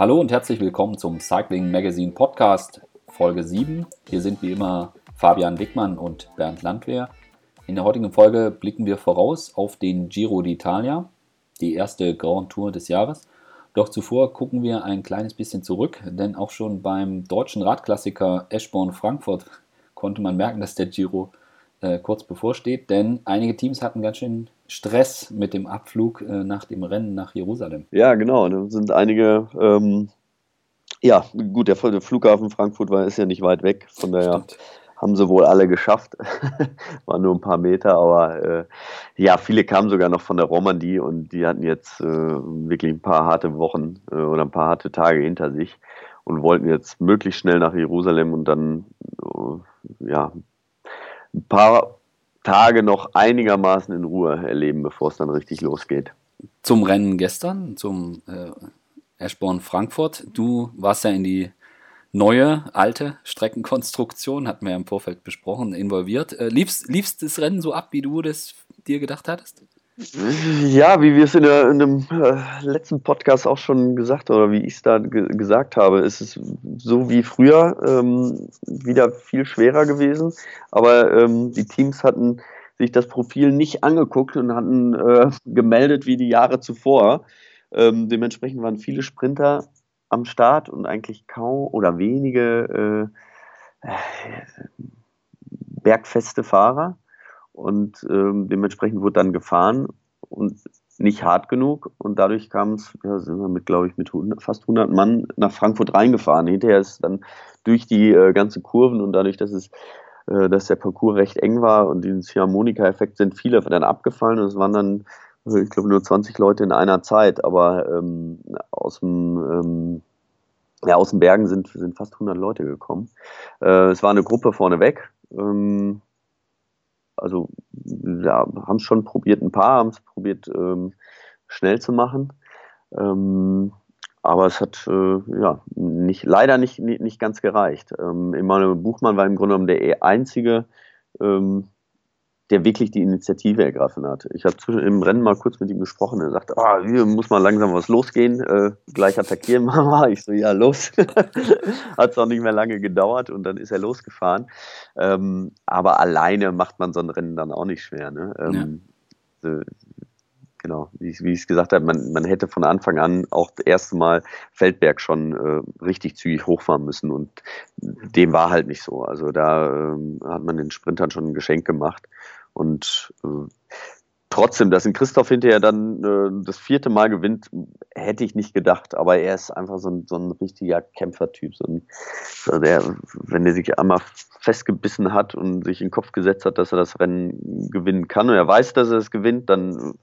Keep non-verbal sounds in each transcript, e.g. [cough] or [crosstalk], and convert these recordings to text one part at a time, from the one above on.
Hallo und herzlich willkommen zum Cycling Magazine Podcast Folge 7. Hier sind wie immer Fabian Wickmann und Bernd Landwehr. In der heutigen Folge blicken wir voraus auf den Giro d'Italia, die erste Grand Tour des Jahres. Doch zuvor gucken wir ein kleines bisschen zurück, denn auch schon beim deutschen Radklassiker Eschborn-Frankfurt konnte man merken, dass der Giro äh, kurz bevorsteht, denn einige Teams hatten ganz schön Stress mit dem Abflug äh, nach dem Rennen nach Jerusalem. Ja, genau. Da sind einige, ähm, ja, gut, der, der, Flughafen Frankfurt war, ist ja nicht weit weg, von daher Stimmt. haben sie wohl alle geschafft. [laughs] Waren nur ein paar Meter, aber äh, ja, viele kamen sogar noch von der Romandie und die hatten jetzt äh, wirklich ein paar harte Wochen äh, oder ein paar harte Tage hinter sich und wollten jetzt möglichst schnell nach Jerusalem und dann äh, ja ein paar Tage noch einigermaßen in Ruhe erleben, bevor es dann richtig losgeht. Zum Rennen gestern, zum äh, Eschborn Frankfurt. Du warst ja in die neue, alte Streckenkonstruktion, hatten wir ja im Vorfeld besprochen, involviert. Äh, liefst, liefst das Rennen so ab, wie du das dir gedacht hattest? Ja, wie wir es in, der, in dem äh, letzten Podcast auch schon gesagt oder wie ich es da ge gesagt habe, ist es so wie früher ähm, wieder viel schwerer gewesen. Aber ähm, die Teams hatten sich das Profil nicht angeguckt und hatten äh, gemeldet wie die Jahre zuvor. Ähm, dementsprechend waren viele Sprinter am Start und eigentlich kaum oder wenige äh, äh bergfeste Fahrer und ähm, dementsprechend wurde dann gefahren und nicht hart genug und dadurch kam es, ja, sind wir mit, glaube ich, mit 100, fast 100 Mann nach Frankfurt reingefahren. Hinterher ist dann durch die äh, ganze Kurven und dadurch, dass es äh, dass der Parcours recht eng war und diesen Harmonika-Effekt sind viele dann abgefallen und es waren dann, äh, ich glaube, nur 20 Leute in einer Zeit, aber ähm, aus dem ähm, ja, aus den Bergen sind, sind fast 100 Leute gekommen. Äh, es war eine Gruppe vorneweg. Ähm, also ja, haben es schon probiert, ein paar haben es probiert, ähm, schnell zu machen. Ähm, aber es hat äh, ja nicht, leider nicht, nicht, nicht ganz gereicht. Ähm, Emanuel Buchmann war im Grunde genommen der einzige ähm, der wirklich die Initiative ergriffen hat. Ich habe im Rennen mal kurz mit ihm gesprochen. Er sagte, oh, hier muss mal langsam was losgehen, äh, gleich attackieren mal. Ich so, ja, los. [laughs] hat es auch nicht mehr lange gedauert und dann ist er losgefahren. Ähm, aber alleine macht man so ein Rennen dann auch nicht schwer. Ne? Ähm, ja. äh, genau, wie, wie ich es gesagt habe, man, man hätte von Anfang an auch das erste Mal Feldberg schon äh, richtig zügig hochfahren müssen und dem war halt nicht so. Also da ähm, hat man den Sprintern schon ein Geschenk gemacht. Und äh, trotzdem, dass ein Christoph hinterher dann äh, das vierte Mal gewinnt, hätte ich nicht gedacht. Aber er ist einfach so ein, so ein richtiger Kämpfertyp. So ein, so der, wenn er sich einmal festgebissen hat und sich in den Kopf gesetzt hat, dass er das Rennen gewinnen kann und er weiß, dass er es gewinnt, dann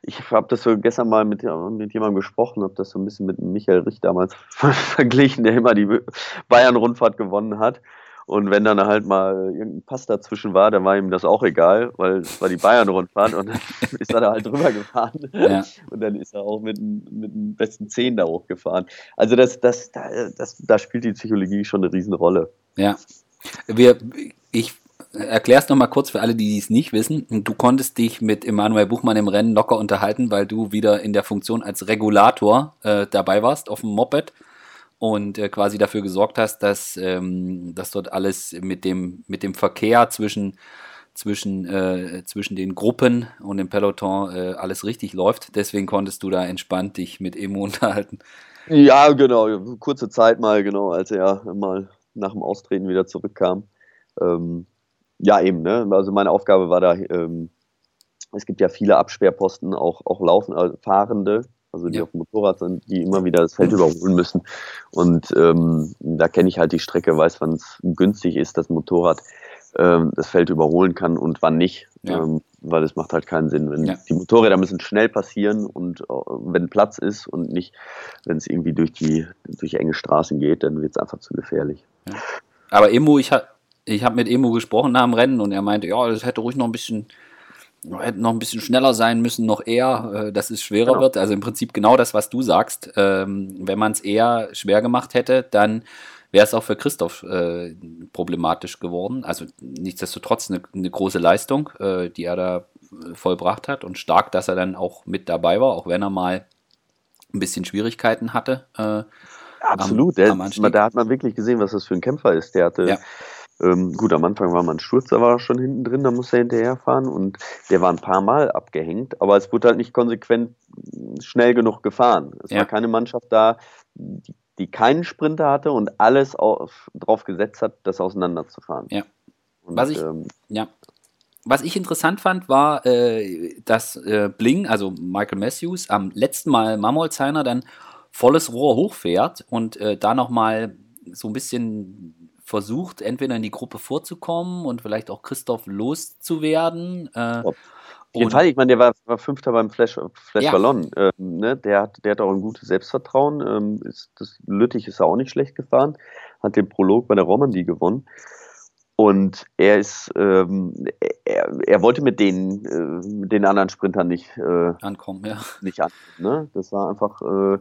ich habe das so gestern mal mit, mit jemandem gesprochen, habe das so ein bisschen mit Michael Rich damals [laughs] verglichen, der immer die Bayern-Rundfahrt gewonnen hat. Und wenn dann halt mal irgendein Pass dazwischen war, dann war ihm das auch egal, weil es war die Bayern-Rundfahrt und dann [laughs] ist er da halt drüber gefahren. Ja. Und dann ist er auch mit, mit den besten Zehn da hochgefahren. Also das, das, das, da spielt die Psychologie schon eine Riesenrolle. Ja. Wir, ich erklär es nochmal kurz für alle, die es nicht wissen. Du konntest dich mit Emanuel Buchmann im Rennen locker unterhalten, weil du wieder in der Funktion als Regulator äh, dabei warst auf dem Moped und äh, quasi dafür gesorgt hast, dass, ähm, dass dort alles mit dem, mit dem Verkehr zwischen, zwischen, äh, zwischen den Gruppen und dem Peloton äh, alles richtig läuft. Deswegen konntest du da entspannt dich mit Emo [laughs] unterhalten. Ja, genau. Kurze Zeit mal, genau, als er mal nach dem Austreten wieder zurückkam. Ähm, ja, eben, ne? Also meine Aufgabe war da, ähm, es gibt ja viele Absperrposten, auch, auch Laufen, also Fahrende, also die ja. auf dem Motorrad sind, die immer wieder das Feld überholen müssen. Und ähm, da kenne ich halt die Strecke, weiß, wann es günstig ist, das Motorrad ähm, das Feld überholen kann und wann nicht. Ja. Ähm, weil es macht halt keinen Sinn. Wenn ja. Die Motorräder müssen schnell passieren und äh, wenn Platz ist und nicht, wenn es irgendwie durch die durch enge Straßen geht, dann wird es einfach zu gefährlich. Aber Emo, ich habe ich hab mit Emo gesprochen nach dem Rennen und er meinte, ja, das hätte ruhig noch ein bisschen hätten noch ein bisschen schneller sein müssen, noch eher, äh, dass es schwerer genau. wird. Also im Prinzip genau das, was du sagst. Ähm, wenn man es eher schwer gemacht hätte, dann wäre es auch für Christoph äh, problematisch geworden. Also nichtsdestotrotz eine, eine große Leistung, äh, die er da vollbracht hat und stark, dass er dann auch mit dabei war, auch wenn er mal ein bisschen Schwierigkeiten hatte. Äh, Absolut, am, am da hat man wirklich gesehen, was das für ein Kämpfer ist. Der hatte ja. Ähm, gut, am Anfang war man Sturz, da war er schon hinten drin, da musste er hinterherfahren und der war ein paar Mal abgehängt, aber es wurde halt nicht konsequent schnell genug gefahren. Es ja. war keine Mannschaft da, die, die, keinen Sprinter hatte und alles auf, drauf gesetzt hat, das auseinanderzufahren. Ja. Und, Was ich, ähm, ja. Was ich interessant fand, war, äh, dass äh, Bling, also Michael Matthews, am letzten Mal Mamolzheiner dann volles Rohr hochfährt und äh, da nochmal so ein bisschen versucht, entweder in die Gruppe vorzukommen und vielleicht auch Christoph loszuwerden. Äh, Auf jeden Fall, ich meine, der war, war Fünfter beim Flash, Flash ja. Ballon. Ähm, ne? der, hat, der hat auch ein gutes Selbstvertrauen. Ähm, ist, das, Lüttich ist auch nicht schlecht gefahren. Hat den Prolog bei der Romandie gewonnen. Und er ist, ähm, er, er wollte mit den, äh, mit den anderen Sprintern nicht äh, ankommen, ja. Nicht ankommen, ne? Das war einfach, äh,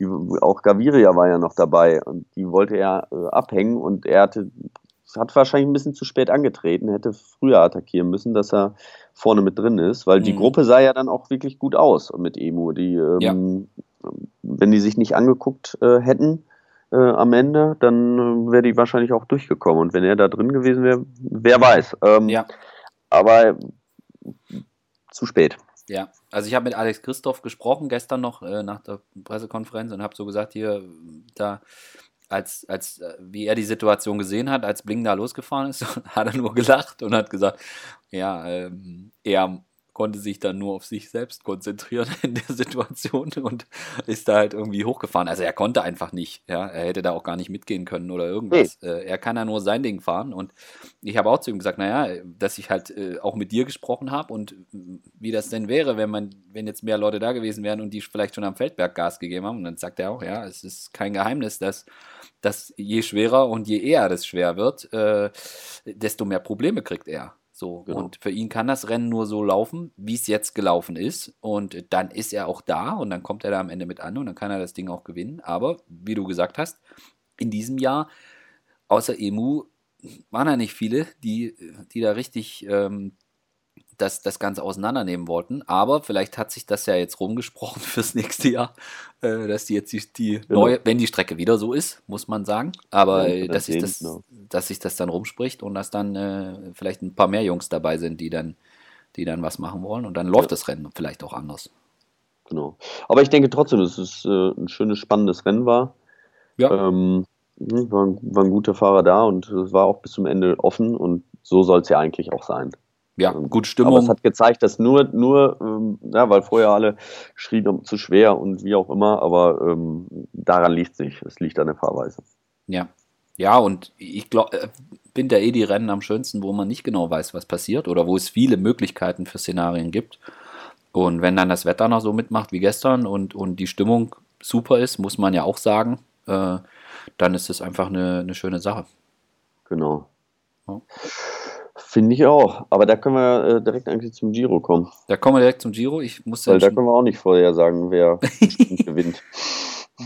die, auch Gaviria war ja noch dabei und die wollte er äh, abhängen und er hatte, hat wahrscheinlich ein bisschen zu spät angetreten, hätte früher attackieren müssen, dass er vorne mit drin ist, weil mhm. die Gruppe sah ja dann auch wirklich gut aus mit Emu. Die, ähm, ja. wenn die sich nicht angeguckt äh, hätten äh, am Ende, dann äh, wäre die wahrscheinlich auch durchgekommen. Und wenn er da drin gewesen wäre, wer weiß. Ähm, ja. Aber zu spät. Ja, also ich habe mit Alex Christoph gesprochen gestern noch äh, nach der Pressekonferenz und habe so gesagt, hier, da, als, als, äh, wie er die Situation gesehen hat, als Bling da losgefahren ist, [laughs] hat er nur gelacht und hat gesagt, ja, ähm, er konnte sich dann nur auf sich selbst konzentrieren [laughs] in der Situation und ist da halt irgendwie hochgefahren. Also er konnte einfach nicht, ja, er hätte da auch gar nicht mitgehen können oder irgendwas. Nee. Äh, er kann ja nur sein Ding fahren und ich habe auch zu ihm gesagt, naja, dass ich halt äh, auch mit dir gesprochen habe und wie das denn wäre, wenn man, wenn jetzt mehr Leute da gewesen wären und die vielleicht schon am Feldberg Gas gegeben haben. Und dann sagt er auch, ja, es ist kein Geheimnis, dass, dass je schwerer und je eher das schwer wird, äh, desto mehr Probleme kriegt er. So, genau. und für ihn kann das Rennen nur so laufen, wie es jetzt gelaufen ist. Und dann ist er auch da und dann kommt er da am Ende mit an und dann kann er das Ding auch gewinnen. Aber wie du gesagt hast, in diesem Jahr, außer Emu, waren ja nicht viele, die, die da richtig ähm, das, das Ganze auseinandernehmen wollten. Aber vielleicht hat sich das ja jetzt rumgesprochen [laughs] fürs nächste Jahr, äh, dass die jetzt die, die genau. neue, wenn die Strecke wieder so ist, muss man sagen. Aber ja, dass, sich das, genau. dass sich das dann rumspricht und dass dann äh, vielleicht ein paar mehr Jungs dabei sind, die dann, die dann was machen wollen. Und dann läuft ja. das Rennen vielleicht auch anders. Genau. Aber ich denke trotzdem, dass es äh, ein schönes, spannendes Rennen war. Ja. Ähm, hm, waren, waren gute Fahrer da und es war auch bis zum Ende offen und so soll es ja eigentlich auch sein. Ja, ähm, gut Stimmung. Aber es hat gezeigt, dass nur, nur, ähm, ja, weil vorher alle schrien zu schwer und wie auch immer, aber ähm, daran liegt es nicht. Es liegt an der Fahrweise. Ja. Ja, und ich glaube, äh, bin da eh die Rennen am schönsten, wo man nicht genau weiß, was passiert oder wo es viele Möglichkeiten für Szenarien gibt. Und wenn dann das Wetter noch so mitmacht wie gestern und, und die Stimmung super ist, muss man ja auch sagen, äh, dann ist es einfach eine, eine schöne Sache. Genau. Ja. Finde ich auch. Aber da können wir äh, direkt eigentlich zum Giro kommen. Da kommen wir direkt zum Giro. Ich muss Weil da können wir auch nicht vorher sagen, wer [laughs] gewinnt.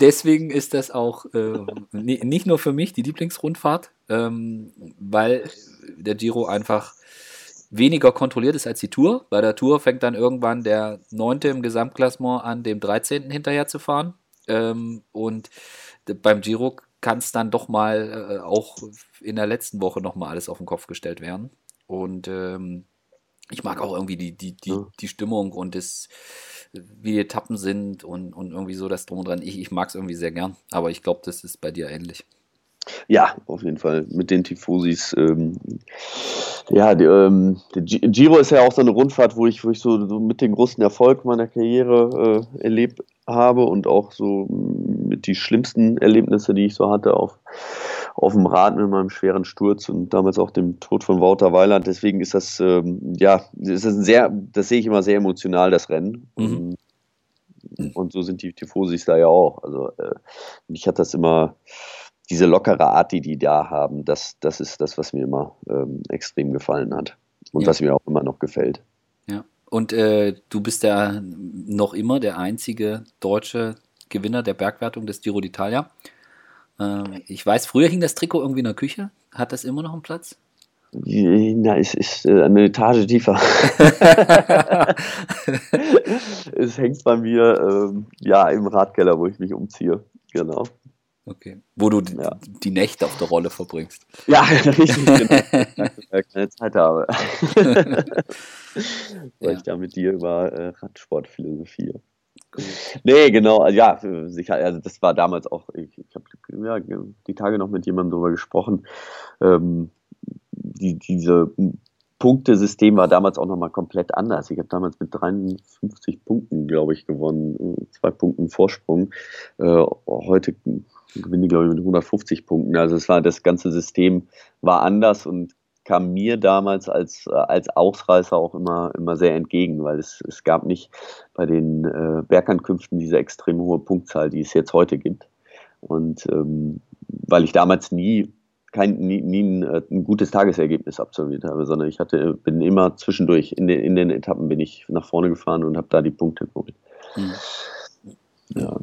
Deswegen ist das auch äh, nicht nur für mich die Lieblingsrundfahrt, ähm, weil der Giro einfach weniger kontrolliert ist als die Tour. Bei der Tour fängt dann irgendwann der Neunte im Gesamtklassement an, dem 13. hinterher zu fahren. Ähm, und beim Giro kann es dann doch mal äh, auch in der letzten Woche nochmal alles auf den Kopf gestellt werden. Und ähm, ich mag auch irgendwie die, die, die, die Stimmung und das, wie die Etappen sind und, und irgendwie so das Drum und Dran. Ich, ich mag es irgendwie sehr gern, aber ich glaube, das ist bei dir ähnlich. Ja, auf jeden Fall. Mit den Tifosis. Ähm, ja, die, ähm, der Giro ist ja auch so eine Rundfahrt, wo ich, wo ich so, so mit dem größten Erfolg meiner Karriere äh, erlebt habe und auch so mit die schlimmsten Erlebnisse, die ich so hatte auf, auf dem Rad mit meinem schweren Sturz und damals auch dem Tod von Wouter Weiland. Deswegen ist das, ähm, ja, ist das sehr, das sehe ich immer sehr emotional, das Rennen. Mhm. Und so sind die Tifosis da ja auch. Also äh, mich hat das immer, diese lockere Art, die die da haben, das, das ist das, was mir immer ähm, extrem gefallen hat. Und ja. was mir auch immer noch gefällt. Ja. Und äh, du bist ja noch immer der einzige deutsche Gewinner der Bergwertung des Giro d'Italia. Äh, ich weiß, früher hing das Trikot irgendwie in der Küche. Hat das immer noch einen Platz? Na, es ist äh, eine Etage tiefer. [laughs] es hängt bei mir ähm, ja im Radkeller, wo ich mich umziehe. Genau. Okay. Wo du ja. die Nächte auf der Rolle verbringst. Ja, [laughs] richtig, genau. keine Zeit habe. [laughs] Weil ja. ich da mit dir über äh, Radsport philosophiere. Nee, genau, also ja, sicher, also das war damals auch, ich, ich habe ja, die Tage noch mit jemandem darüber gesprochen. Ähm, die, diese Punktesystem war damals auch nochmal komplett anders. Ich habe damals mit 53 Punkten, glaube ich, gewonnen, zwei Punkten Vorsprung. Äh, heute gewinne ich, glaube ich, mit 150 Punkten. Also es war das ganze System war anders und kam mir damals als, als Ausreißer auch immer, immer sehr entgegen, weil es, es gab nicht bei den äh, Bergankünften diese extrem hohe Punktzahl, die es jetzt heute gibt. Und ähm, weil ich damals nie kein, nie, nie ein, äh, ein, gutes Tagesergebnis absolviert habe, sondern ich hatte, bin immer zwischendurch in den, in den Etappen bin ich nach vorne gefahren und habe da die Punkte geholt. Hm. Ja.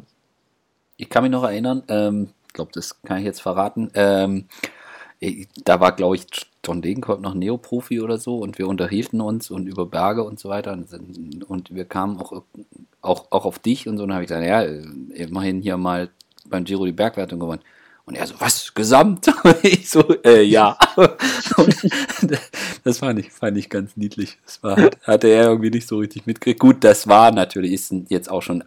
Ich kann mich noch erinnern, ähm, ich glaube, das kann ich jetzt verraten. Ähm, da war, glaube ich, John Degenkolb noch Neoprofi oder so und wir unterhielten uns und über Berge und so weiter und, und wir kamen auch, auch, auch auf dich und so und habe ich gesagt, ja, immerhin hier mal beim Giro die Bergwertung gewonnen. Und er so, was, gesamt? [laughs] ich so, äh, ja. [laughs] das fand ich, fand ich ganz niedlich. Das war, hatte er irgendwie nicht so richtig mitgekriegt. Gut, das war natürlich, ist jetzt auch schon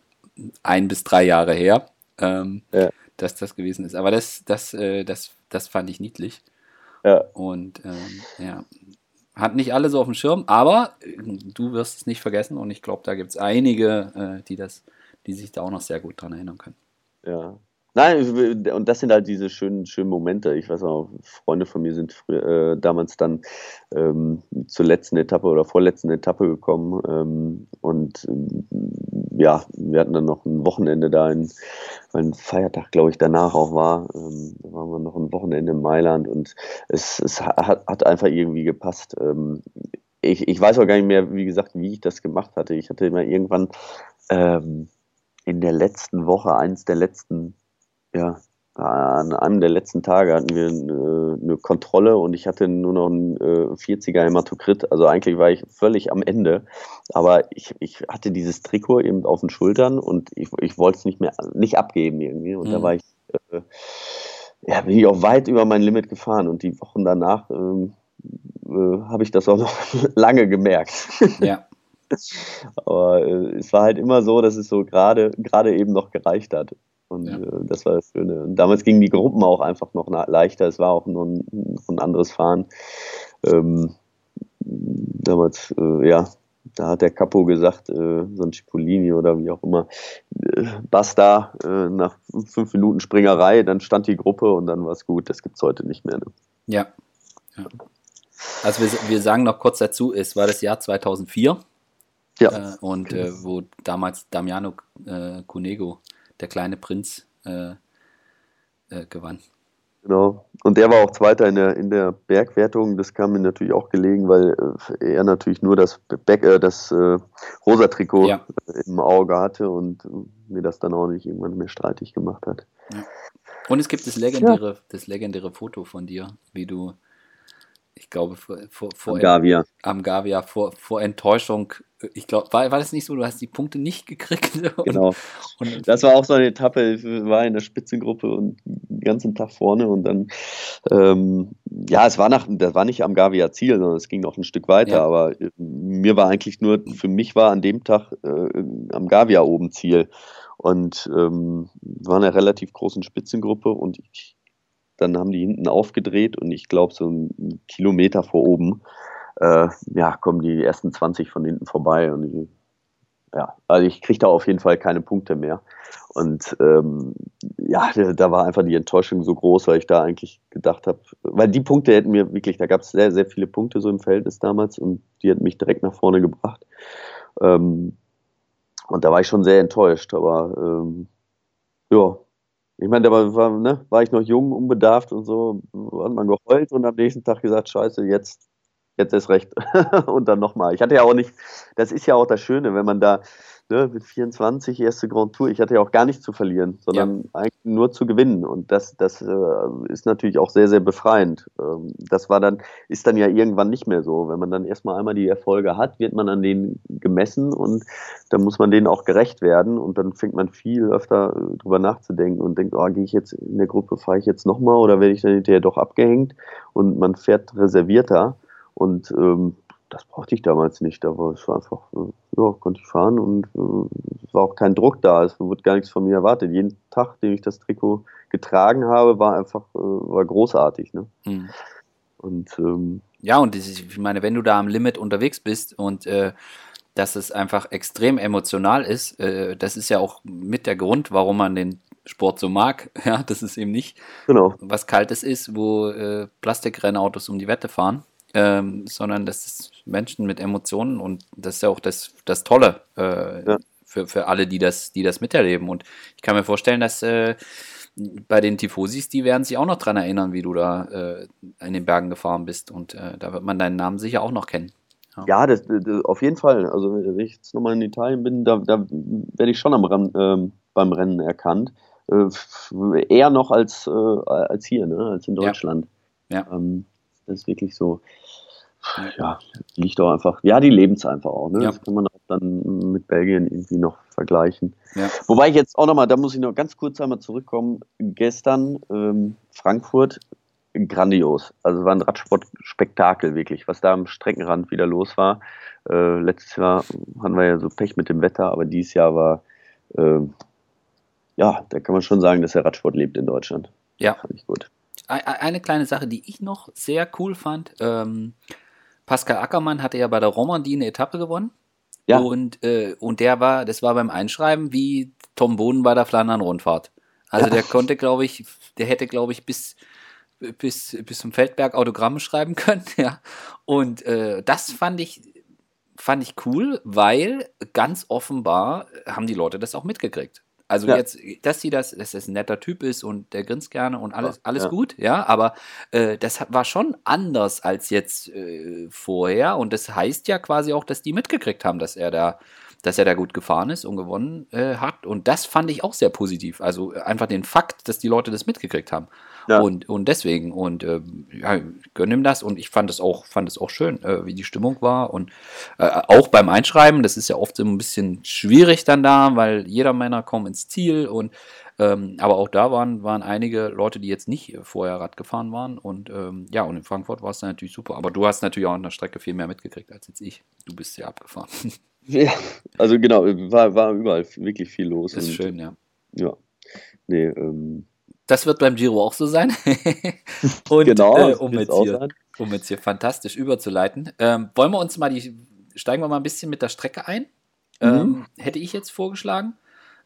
ein bis drei Jahre her, ähm, ja. dass das gewesen ist. Aber das, das, äh, das, das fand ich niedlich. Ja. Und ähm, ja, hat nicht alle so auf dem Schirm, aber äh, du wirst es nicht vergessen und ich glaube, da gibt es einige, äh, die das, die sich da auch noch sehr gut dran erinnern können. Ja, Nein, und das sind halt diese schönen, schönen Momente. Ich weiß auch, Freunde von mir sind früher, äh, damals dann ähm, zur letzten Etappe oder vorletzten Etappe gekommen. Ähm, und ähm, ja, wir hatten dann noch ein Wochenende da, in, weil ein Feiertag, glaube ich, danach auch war. Ähm, da waren wir noch ein Wochenende in Mailand und es, es hat, hat einfach irgendwie gepasst. Ähm, ich, ich weiß auch gar nicht mehr, wie gesagt, wie ich das gemacht hatte. Ich hatte immer irgendwann ähm, in der letzten Woche, eins der letzten ja, an einem der letzten Tage hatten wir eine, eine Kontrolle und ich hatte nur noch einen äh, 40er Hämatokrit. Also eigentlich war ich völlig am Ende. Aber ich, ich hatte dieses Trikot eben auf den Schultern und ich, ich wollte es nicht mehr nicht abgeben irgendwie. Und mhm. da war ich, äh, ja, bin ich auch weit über mein Limit gefahren. Und die Wochen danach ähm, äh, habe ich das auch noch [laughs] lange gemerkt. Ja. [laughs] Aber äh, es war halt immer so, dass es so gerade gerade eben noch gereicht hat. Und ja. äh, das war das Schöne. Und damals gingen die Gruppen auch einfach noch leichter. Es war auch nur ein, ein anderes Fahren. Ähm, damals, äh, ja, da hat der Capo gesagt, äh, so ein Cipollini oder wie auch immer, äh, basta, äh, nach fünf Minuten Springerei, dann stand die Gruppe und dann war es gut. Das gibt es heute nicht mehr. Ne? Ja. ja. Also wir, wir sagen noch kurz dazu, es war das Jahr 2004. Ja. Äh, und äh, wo damals Damiano äh, Cunego der kleine Prinz äh, äh, gewann. Genau. Und der war auch Zweiter in der, in der Bergwertung. Das kam mir natürlich auch gelegen, weil äh, er natürlich nur das, Back, äh, das äh, rosa Trikot ja. im Auge hatte und mir das dann auch nicht irgendwann mehr streitig gemacht hat. Ja. Und es gibt das legendäre, ja. das legendäre Foto von dir, wie du ich glaube, vor, vor, vor am Gavia. Am Gavia, vor, vor Enttäuschung. Ich glaube, war, war das nicht so, du hast die Punkte nicht gekriegt? [laughs] Und, genau. Und, das war auch so eine Etappe, ich war in der Spitzengruppe und den ganzen Tag vorne und dann, ähm, ja, es war nach, das war nicht am Gavia Ziel, sondern es ging noch ein Stück weiter, ja. aber äh, mir war eigentlich nur, für mich war an dem Tag äh, am Gavia oben Ziel. Und ähm, war eine relativ großen Spitzengruppe und ich dann haben die hinten aufgedreht und ich glaube, so einen Kilometer vor oben, äh, ja, kommen die ersten 20 von hinten vorbei. Und ich, ja, also ich kriege da auf jeden Fall keine Punkte mehr. Und ähm, ja, da war einfach die Enttäuschung so groß, weil ich da eigentlich gedacht habe, weil die Punkte hätten mir wirklich, da gab es sehr, sehr viele Punkte so im Verhältnis damals und die hätten mich direkt nach vorne gebracht. Ähm, und da war ich schon sehr enttäuscht, aber ähm, ja, ich meine, da war, ne, war ich noch jung, unbedarft und so, hat man geheult und am nächsten Tag gesagt, scheiße, jetzt, jetzt ist recht. [laughs] und dann nochmal. Ich hatte ja auch nicht, das ist ja auch das Schöne, wenn man da ne, mit 24 erste Grand Tour. Ich hatte ja auch gar nichts zu verlieren, sondern ja. eigentlich nur zu gewinnen. Und das, das äh, ist natürlich auch sehr, sehr befreiend. Ähm, das war dann, ist dann ja irgendwann nicht mehr so. Wenn man dann erstmal einmal die Erfolge hat, wird man an denen gemessen und dann muss man denen auch gerecht werden. Und dann fängt man viel öfter äh, drüber nachzudenken und denkt, oh, gehe ich jetzt in der Gruppe, fahre ich jetzt nochmal oder werde ich dann hinterher doch abgehängt? Und man fährt reservierter. Und ähm, das brauchte ich damals nicht. Aber es war einfach, äh, ja, konnte ich fahren und äh, es war auch kein Druck da. Es wurde gar nichts von mir erwartet. Jeden Tag, den ich das Trikot getragen habe, war einfach, äh, war großartig. Ne? Mhm. Und ähm, ja, und ich meine, wenn du da am Limit unterwegs bist und äh, dass es einfach extrem emotional ist, äh, das ist ja auch mit der Grund, warum man den Sport so mag. [laughs] Ja, dass es eben nicht genau. was Kaltes ist, wo äh, Plastikrennautos um die Wette fahren, ähm, sondern das ist Menschen mit Emotionen und das ist ja auch das, das Tolle äh, ja. für, für alle, die das, die das miterleben. Und ich kann mir vorstellen, dass äh, bei den Tifosis, die werden sich auch noch dran erinnern, wie du da äh, in den Bergen gefahren bist. Und äh, da wird man deinen Namen sicher auch noch kennen. Ja, ja das, das, auf jeden Fall. Also wenn ich jetzt nochmal in Italien bin, da, da werde ich schon am Ran, ähm, beim Rennen erkannt. Äh, eher noch als, äh, als hier, ne? als in Deutschland. Ja. ja. Ähm, das ist wirklich so. Ja, liegt auch einfach. Ja, die leben es einfach auch. Ne? Ja. Das kann man auch dann mit Belgien irgendwie noch vergleichen. Ja. Wobei ich jetzt auch nochmal, da muss ich noch ganz kurz einmal zurückkommen. Gestern ähm, Frankfurt, grandios. Also war ein Radsportspektakel wirklich, was da am Streckenrand wieder los war. Äh, letztes Jahr hatten wir ja so Pech mit dem Wetter, aber dieses Jahr war, äh, ja, da kann man schon sagen, dass der Radsport lebt in Deutschland. Ja. Fand ich gut eine kleine Sache, die ich noch sehr cool fand. Ähm, Pascal Ackermann hatte ja bei der Romandie eine Etappe gewonnen. Ja. Und, äh, und der war, das war beim Einschreiben wie Tom Bohnen bei der Flandern-Rundfahrt. Also ja. der konnte, glaube ich, der hätte, glaube ich, bis, bis, bis zum Feldberg Autogramme schreiben [laughs] können. Ja. Und äh, das fand ich, fand ich cool, weil ganz offenbar haben die Leute das auch mitgekriegt. Also ja. jetzt, dass sie das, dass das ein netter Typ ist und der grinst gerne und alles, alles ja. gut, ja, aber äh, das war schon anders als jetzt äh, vorher und das heißt ja quasi auch, dass die mitgekriegt haben, dass er da, dass er da gut gefahren ist und gewonnen äh, hat und das fand ich auch sehr positiv. Also einfach den Fakt, dass die Leute das mitgekriegt haben. Ja. Und, und deswegen, und äh, ja, gönne ihm das und ich fand es auch, fand es auch schön, äh, wie die Stimmung war. Und äh, auch beim Einschreiben, das ist ja oft so ein bisschen schwierig dann da, weil jeder Männer kommt ins Ziel und ähm, aber auch da waren, waren einige Leute, die jetzt nicht vorher Rad gefahren waren. Und ähm, ja, und in Frankfurt war es dann natürlich super. Aber du hast natürlich auch an der Strecke viel mehr mitgekriegt als jetzt ich. Du bist ja abgefahren. [laughs] Ja, also genau, war, war überall wirklich viel los. Das ist schön, ja. Ja. Nee, ähm, das wird beim Giro auch so sein. [laughs] Und genau, äh, um, jetzt hier, um, jetzt hier, fantastisch überzuleiten, ähm, wollen wir uns mal die, steigen wir mal ein bisschen mit der Strecke ein. Mhm. Ähm, hätte ich jetzt vorgeschlagen.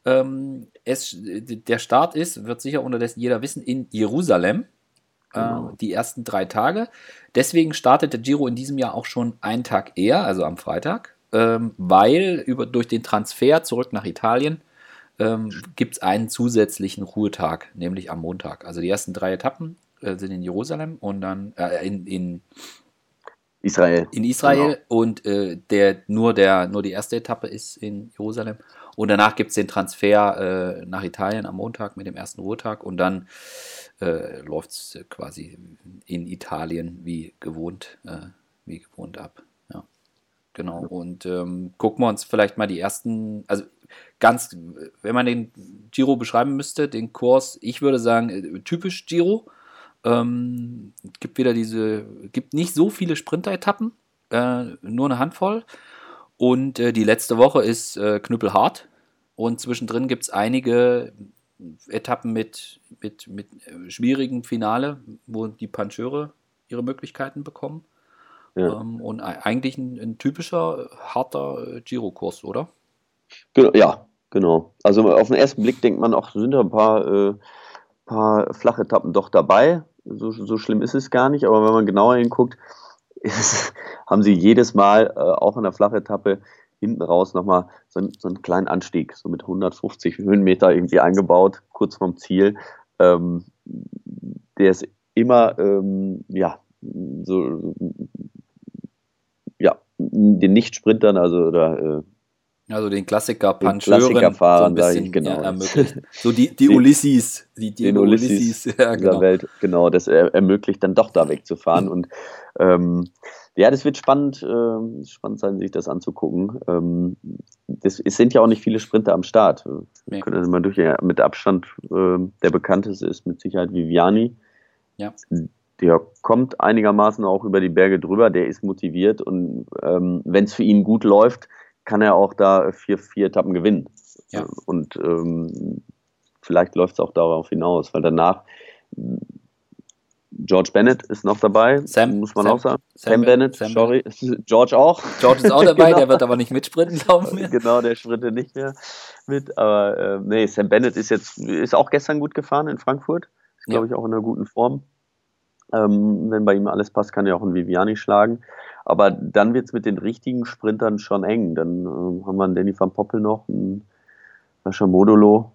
Ähm, es, der Start ist, wird sicher unterdessen jeder wissen, in Jerusalem. Äh, genau. Äh, die ersten drei Tage. Deswegen startet der Giro in diesem Jahr auch schon einen Tag eher, also am Freitag, ähm, weil über, durch den Transfer zurück nach Italien ähm, gibt es einen zusätzlichen Ruhetag, nämlich am Montag. Also die ersten drei Etappen äh, sind in Jerusalem und dann äh, in, in Israel. In Israel genau. und äh, der, nur, der, nur die erste Etappe ist in Jerusalem. Und danach gibt es den Transfer äh, nach Italien am Montag mit dem ersten Ruhetag und dann äh, läuft es quasi in Italien wie gewohnt, äh, wie gewohnt ab. Genau. Und ähm, gucken wir uns vielleicht mal die ersten, also ganz, wenn man den Giro beschreiben müsste, den Kurs, ich würde sagen, äh, typisch Giro. Ähm, gibt wieder diese, gibt nicht so viele Sprinter-Etappen, äh, nur eine Handvoll. Und äh, die letzte Woche ist äh, knüppelhart. Und zwischendrin gibt es einige Etappen mit, mit, mit äh, schwierigen Finale, wo die Pancheure ihre Möglichkeiten bekommen. Ja. Ähm, und eigentlich ein, ein typischer harter äh, Giro-Kurs, oder? Ja, genau. Also auf den ersten Blick denkt man auch, sind da ein paar, äh, paar flache Etappen doch dabei. So, so schlimm ist es gar nicht, aber wenn man genauer hinguckt, [laughs] ist, haben sie jedes Mal äh, auch in der Flachetappe hinten raus nochmal so, so einen kleinen Anstieg, so mit 150 Höhenmeter irgendwie eingebaut, kurz vorm Ziel. Ähm, der ist immer, ähm, ja, so, den Nicht-Sprintern, also oder äh, Also den Klassiker Puncheuren Klassikerfahrern, so sage ich, genau. ermöglicht. [laughs] So die, die Ulysses, die, die den Ulysses, Ulysses [laughs] ja, genau. Welt, genau, das ermöglicht dann doch da wegzufahren und ähm, ja, das wird spannend, äh, spannend sein, sich das anzugucken. Ähm, das, es sind ja auch nicht viele Sprinter am Start. Wir können das mal durch, ja, mit Abstand äh, der bekannteste ist mit Sicherheit Viviani. Ja. Der kommt einigermaßen auch über die Berge drüber, der ist motiviert und ähm, wenn es für ihn gut läuft, kann er auch da vier, vier Etappen gewinnen. Ja. Und ähm, vielleicht läuft es auch darauf hinaus, weil danach George Bennett ist noch dabei, Sam, muss man Sam, auch sagen. Sam, Sam Bennett, Sam sorry. [laughs] George auch. George ist auch [laughs] dabei, genau. der wird aber nicht mitsprinten, glauben wir. Genau, der sprintet nicht mehr mit. Aber äh, nee, Sam Bennett ist jetzt, ist auch gestern gut gefahren in Frankfurt. Ist, glaube ja. ich, auch in einer guten Form. Ähm, wenn bei ihm alles passt, kann er auch einen Viviani schlagen. Aber dann wird es mit den richtigen Sprintern schon eng. Dann äh, haben wir einen Danny van Poppel noch, einen Sascha Modolo.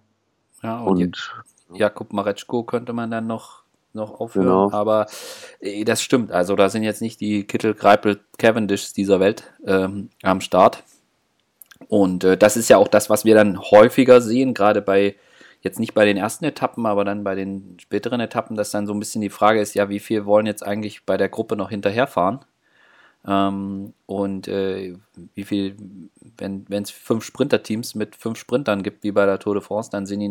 Ja, und, und Jakub Mareczko könnte man dann noch noch aufhören. Genau. Aber äh, das stimmt. Also da sind jetzt nicht die Kittel, Greipel, Cavendishs dieser Welt ähm, am Start. Und äh, das ist ja auch das, was wir dann häufiger sehen, gerade bei, jetzt nicht bei den ersten Etappen, aber dann bei den späteren Etappen, dass dann so ein bisschen die Frage ist, ja, wie viel wollen jetzt eigentlich bei der Gruppe noch hinterherfahren? Ähm, und äh, wie viel, wenn es fünf Sprinterteams mit fünf Sprintern gibt, wie bei der Tour de France, dann sind die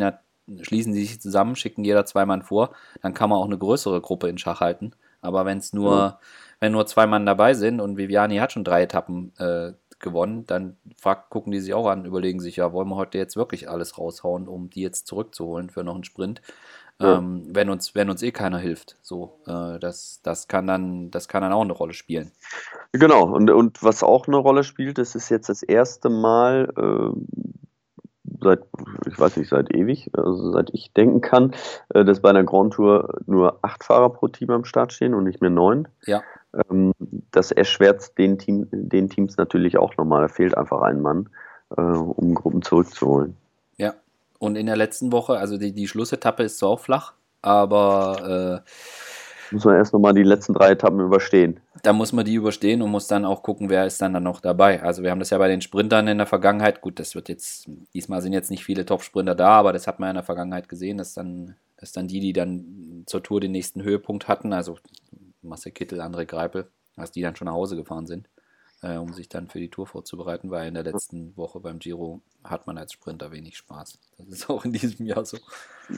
schließen sie sich zusammen, schicken jeder zwei Mann vor, dann kann man auch eine größere Gruppe in Schach halten. Aber wenn es nur, ja. wenn nur zwei Mann dabei sind und Viviani hat schon drei Etappen äh, gewonnen, dann frag, gucken die sich auch an, überlegen sich, ja, wollen wir heute jetzt wirklich alles raushauen, um die jetzt zurückzuholen für noch einen Sprint. Ja. Ähm, wenn uns, wenn uns eh keiner hilft. So, äh, das, das kann dann, das kann dann auch eine Rolle spielen. Genau, und, und was auch eine Rolle spielt, das ist jetzt das erste Mal, äh, seit, ich weiß nicht, seit ewig, also seit ich denken kann, äh, dass bei einer Grand Tour nur acht Fahrer pro Team am Start stehen und nicht mehr neun. Ja. Ähm, das erschwert den, Team, den Teams natürlich auch nochmal. Da fehlt einfach ein Mann, äh, um Gruppen zurückzuholen. Ja. Und in der letzten Woche, also die, die Schlussetappe ist zwar auch flach, aber äh, muss man erst nochmal die letzten drei Etappen überstehen. Da muss man die überstehen und muss dann auch gucken, wer ist dann, dann noch dabei. Also wir haben das ja bei den Sprintern in der Vergangenheit, gut, das wird jetzt, diesmal sind jetzt nicht viele Top-Sprinter da, aber das hat man ja in der Vergangenheit gesehen, dass dann, dass dann die, die dann zur Tour den nächsten Höhepunkt hatten, also Marcel Kittel, André Greipel, dass die dann schon nach Hause gefahren sind äh, um sich dann für die Tour vorzubereiten, weil in der letzten Woche beim Giro hat man als Sprinter wenig Spaß. Das ist auch in diesem Jahr so.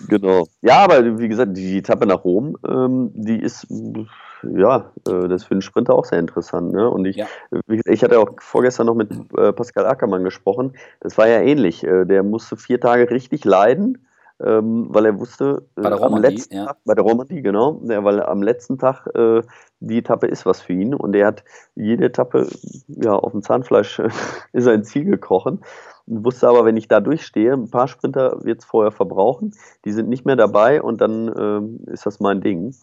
Genau. Ja, aber wie gesagt, die Etappe nach Rom, ähm, die ist, ja, äh, das ist für den Sprinter auch sehr interessant. Ne? Und ich, ja. ich hatte auch vorgestern noch mit äh, Pascal Ackermann gesprochen. Das war ja ähnlich. Äh, der musste vier Tage richtig leiden ähm, weil er wusste, äh, am letzten ja. Tag, bei der Romandie, genau, ja, weil am letzten Tag äh, die Etappe ist was für ihn und er hat jede Etappe ja, auf dem Zahnfleisch [laughs] ist ein Ziel gekrochen und wusste aber, wenn ich da durchstehe, ein paar Sprinter wird es vorher verbrauchen, die sind nicht mehr dabei und dann ähm, ist das mein Ding.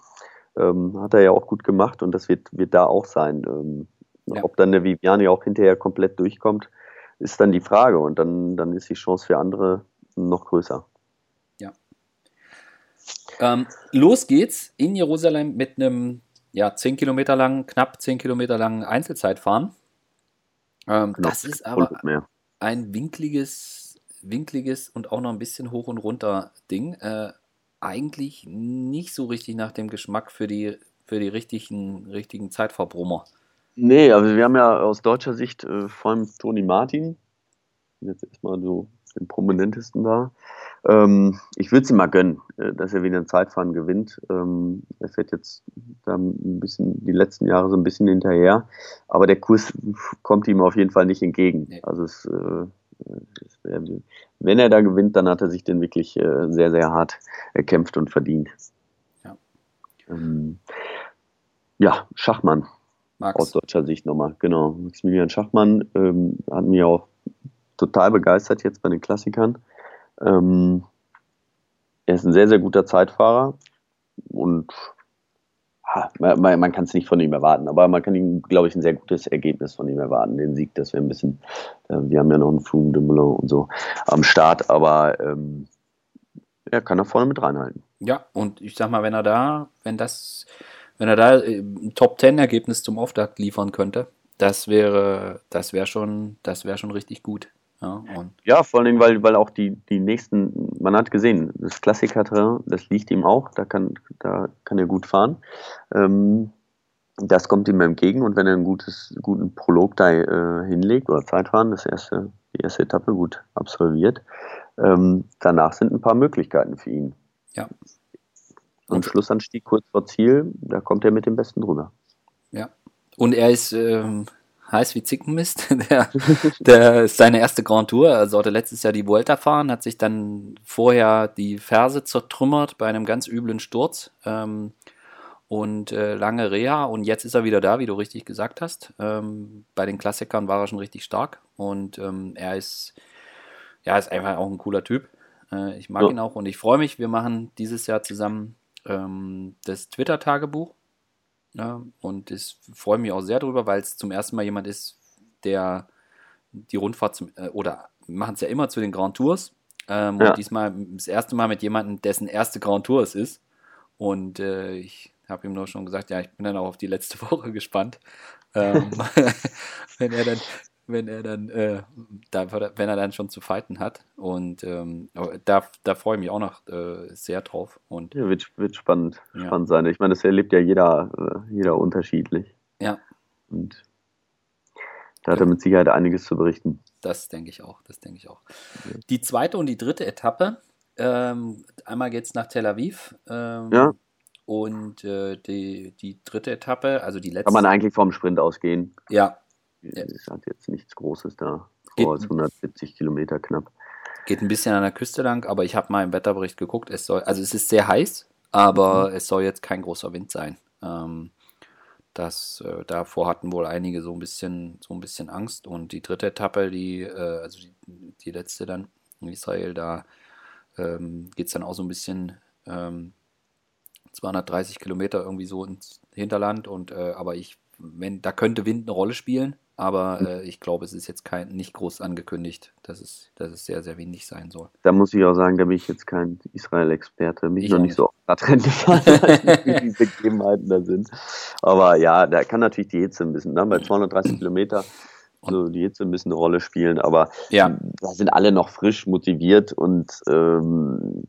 Ähm, hat er ja auch gut gemacht und das wird, wird da auch sein. Ähm, ja. Ob dann der Viviani auch hinterher komplett durchkommt, ist dann die Frage und dann, dann ist die Chance für andere noch größer. Ähm, los geht's in Jerusalem mit einem ja, 10 Kilometer langen, knapp 10 Kilometer langen Einzelzeitfahren. Ähm, das ist aber ein winkliges, winkliges und auch noch ein bisschen hoch und runter Ding. Äh, eigentlich nicht so richtig nach dem Geschmack für die, für die richtigen, richtigen Zeitverbrummer. Nee, also wir haben ja aus deutscher Sicht äh, vor allem Toni Martin, jetzt erstmal so den prominentesten da, ähm, ich würde es ihm mal gönnen, äh, dass er wieder ein Zeitfahren gewinnt. Ähm, er fährt jetzt da ein bisschen die letzten Jahre so ein bisschen hinterher, aber der Kurs kommt ihm auf jeden Fall nicht entgegen. Nee. Also es, äh, es wär, wenn er da gewinnt, dann hat er sich den wirklich äh, sehr, sehr hart erkämpft und verdient. Ja, ähm, ja Schachmann. Max. Aus deutscher Sicht nochmal, genau. Maximilian Schachmann ähm, hat mich auch total begeistert jetzt bei den Klassikern. Ähm, er ist ein sehr, sehr guter Zeitfahrer und man, man kann es nicht von ihm erwarten, aber man kann ihm, glaube ich, ein sehr gutes Ergebnis von ihm erwarten. Den Sieg, das wäre ein bisschen, äh, wir haben ja noch einen de Moulin und so am Start, aber ähm, er kann da vorne mit reinhalten. Ja, und ich sag mal, wenn er da, wenn das, wenn er da äh, ein Top-10-Ergebnis zum Auftakt liefern könnte, das wäre, das wäre schon, das wäre schon richtig gut. Ja, ja, vor allem, weil, weil auch die, die nächsten, man hat gesehen, das Klassiker, das liegt ihm auch, da kann, da kann er gut fahren. Ähm, das kommt ihm entgegen und wenn er einen gutes, guten Prolog da äh, hinlegt oder Zeitfahren, das erste, die erste Etappe gut absolviert, ähm, danach sind ein paar Möglichkeiten für ihn. Ja. Und Schlussanstieg kurz vor Ziel, da kommt er mit dem Besten drüber. Ja. Und er ist ähm, heiß wie Zickenmist. [laughs] der, der ist seine erste Grand Tour. Er sollte letztes Jahr die Vuelta fahren, hat sich dann vorher die Ferse zertrümmert bei einem ganz üblen Sturz. Ähm, und äh, lange Reha und jetzt ist er wieder da, wie du richtig gesagt hast. Ähm, bei den Klassikern war er schon richtig stark und ähm, er ist, ja, ist einfach auch ein cooler Typ. Äh, ich mag ja. ihn auch und ich freue mich. Wir machen dieses Jahr zusammen ähm, das Twitter-Tagebuch ja, und ich freue mich auch sehr darüber, weil es zum ersten Mal jemand ist, der die Rundfahrt zum, äh, oder machen es ja immer zu den Grand Tours. Ähm, ja. Und diesmal das erste Mal mit jemandem, dessen erste Grand Tour es ist. Und äh, ich habe ihm nur schon gesagt, ja, ich bin dann auch auf die letzte [laughs] Woche gespannt. Ähm, [laughs] wenn er dann, wenn er dann, äh, da, wenn er dann schon zu fighten hat. Und ähm, da, da freue ich mich auch noch äh, sehr drauf. Und, ja, wird, wird spannend, ja. spannend sein. Ich meine, das erlebt ja jeder, äh, jeder unterschiedlich. Ja. Und da hat er mit Sicherheit einiges zu berichten. Das denke ich auch, das denke ich auch. Die zweite und die dritte Etappe, ähm, einmal geht es nach Tel Aviv. Ähm, ja. Und äh, die, die dritte Etappe, also die letzte. Kann man eigentlich vom Sprint ausgehen? Ja, es hat jetzt nichts Großes da. Vor als 170 Kilometer knapp. Geht ein bisschen an der Küste lang, aber ich habe mal im Wetterbericht geguckt. Es soll, also es ist sehr heiß, aber mhm. es soll jetzt kein großer Wind sein. Ähm, das, äh, davor hatten wohl einige so ein bisschen, so ein bisschen Angst. Und die dritte Etappe, die, äh, also die, die, letzte dann in Israel, da ähm, geht es dann auch so ein bisschen ähm, 230 Kilometer irgendwie so ins Hinterland. Und äh, aber ich, wenn, da könnte Wind eine Rolle spielen. Aber äh, ich glaube, es ist jetzt kein, nicht groß angekündigt, dass es, dass es sehr, sehr windig sein soll. Da muss ich auch sagen, da bin ich jetzt kein Israel-Experte. Mich ich noch nicht, so oft Radrennen [laughs] gefahren, [laughs] wie diese Gegebenheiten da sind. Aber ja, da kann natürlich die Hitze ein bisschen, ne? bei 230 [clears throat] Kilometer so die Hitze ein bisschen eine Rolle spielen, aber ja. da sind alle noch frisch motiviert und ähm,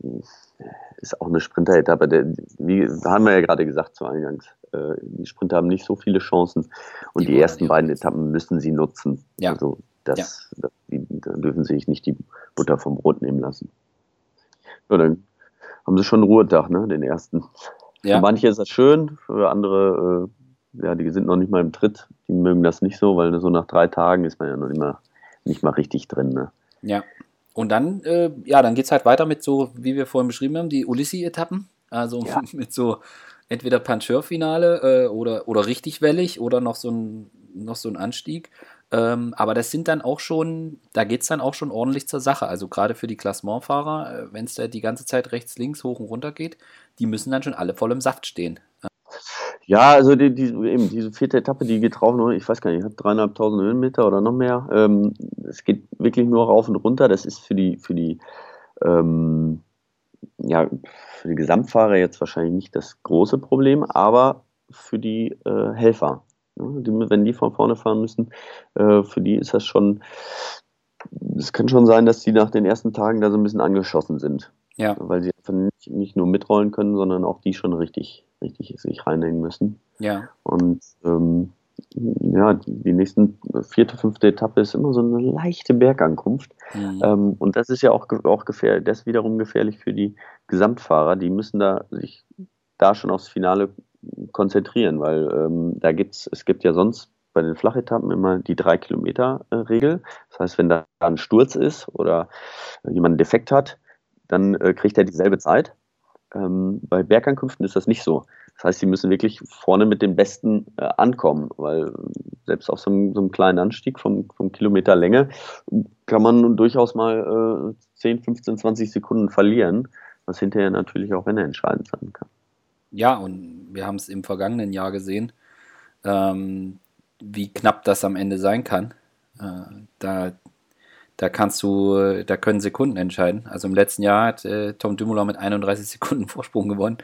ist auch eine Sprinter-Etappe. Wie haben wir ja gerade gesagt zu Eingangs. Äh, die Sprinter haben nicht so viele Chancen und die, die ersten beiden Etappen müssen sie nutzen. Ja. Also das, ja. das die, da dürfen sie sich nicht die Butter vom Brot nehmen lassen. Ja, dann haben sie schon einen Ruhetag, ne, den ersten. Ja. Für manche ist das schön, für andere, äh, ja, die sind noch nicht mal im Tritt, die mögen das nicht so, weil so nach drei Tagen ist man ja noch nicht mal, nicht mal richtig drin. Ne? Ja. Und dann, äh, ja, dann geht es halt weiter mit so, wie wir vorhin beschrieben haben, die Ulissi-Etappen. Also ja. [laughs] mit so entweder Pancheur-Finale äh, oder, oder richtig wellig oder noch so ein, noch so ein Anstieg. Ähm, aber das sind dann auch schon, da geht es dann auch schon ordentlich zur Sache. Also gerade für die Klassementfahrer, äh, wenn es da die ganze Zeit rechts, links, hoch und runter geht, die müssen dann schon alle voll im Saft stehen. Ja, also die, die, eben diese vierte Etappe, die geht rauf ich weiß gar nicht, hat dreieinhalbtausend Höhenmeter oder noch mehr. Ähm, es geht wirklich nur rauf und runter. Das ist für die, für die, ähm, ja, für die Gesamtfahrer jetzt wahrscheinlich nicht das große Problem, aber für die äh, Helfer, ne, die, wenn die von vorne fahren müssen, äh, für die ist das schon, es kann schon sein, dass die nach den ersten Tagen da so ein bisschen angeschossen sind. Ja. Weil sie einfach nicht, nicht nur mitrollen können, sondern auch die schon richtig richtig sich reinhängen müssen. Ja. Und ähm, ja, die nächsten vierte, fünfte Etappe ist immer so eine leichte Bergankunft. Mhm. Ähm, und das ist ja auch, auch gefährlich, das wiederum gefährlich für die Gesamtfahrer. Die müssen da sich da schon aufs Finale konzentrieren, weil ähm, da gibt's, es gibt ja sonst bei den Flachetappen immer die drei Kilometer Regel. Das heißt, wenn da ein Sturz ist oder jemand einen Defekt hat, dann äh, kriegt er dieselbe Zeit. Ähm, bei Bergankünften ist das nicht so. Das heißt, sie müssen wirklich vorne mit den Besten äh, ankommen, weil selbst auf so einem, so einem, kleinen Anstieg vom, vom Kilometer Länge kann man durchaus mal äh, 10, 15, 20 Sekunden verlieren, was hinterher natürlich auch entscheidend sein kann. Ja, und wir haben es im vergangenen Jahr gesehen, ähm, wie knapp das am Ende sein kann. Äh, da da kannst du, da können Sekunden entscheiden. Also im letzten Jahr hat äh, Tom Dumoulin mit 31 [laughs] Sekunden Vorsprung gewonnen.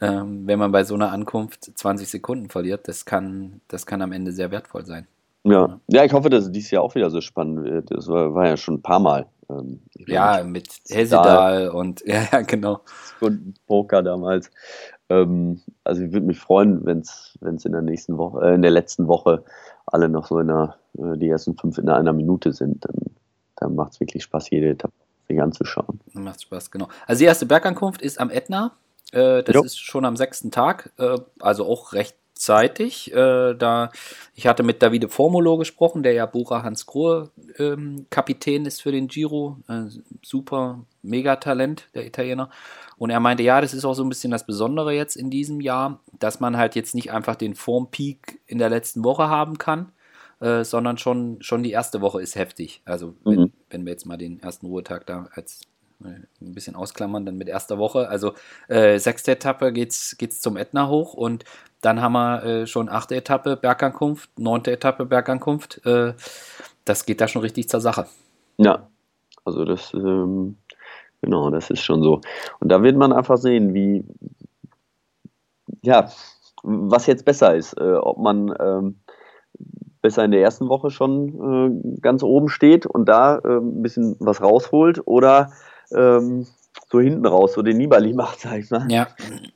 Ähm, wenn man bei so einer Ankunft 20 Sekunden verliert, das kann, das kann am Ende sehr wertvoll sein. Ja. ja, ich hoffe, dass es dieses Jahr auch wieder so spannend wird. Das war, war ja schon ein paar Mal. Ähm, ja, mit Hessedal und [laughs] ja, ja, genau. Und Poker damals. Ähm, also ich würde mich freuen, wenn es in der nächsten Woche, äh, in der letzten Woche alle noch so in der, äh, die ersten fünf in einer Minute sind. Dann, dann macht es wirklich Spaß, jede Etappe sich anzuschauen. Macht Spaß, genau. Also die erste Bergankunft ist am Ätna. Äh, das jo. ist schon am sechsten Tag, äh, also auch recht zeitig. Äh, da, ich hatte mit Davide Formulo gesprochen, der ja Bora Hans Grohe ähm, Kapitän ist für den Giro. Äh, super Megatalent, der Italiener. Und er meinte, ja, das ist auch so ein bisschen das Besondere jetzt in diesem Jahr, dass man halt jetzt nicht einfach den Formpeak in der letzten Woche haben kann, äh, sondern schon, schon die erste Woche ist heftig. Also wenn, mhm. wenn wir jetzt mal den ersten Ruhetag da als äh, ein bisschen ausklammern, dann mit erster Woche. Also äh, sechste Etappe geht's, geht's zum Ätna hoch und dann haben wir äh, schon achte Etappe Bergankunft, neunte Etappe Bergankunft. Äh, das geht da schon richtig zur Sache. Ja, also das, ähm, genau, das ist schon so. Und da wird man einfach sehen, wie, ja, was jetzt besser ist. Äh, ob man ähm, besser in der ersten Woche schon äh, ganz oben steht und da äh, ein bisschen was rausholt oder ähm, so hinten raus, so den Nibali [laughs] macht, sag ich mal. Ja.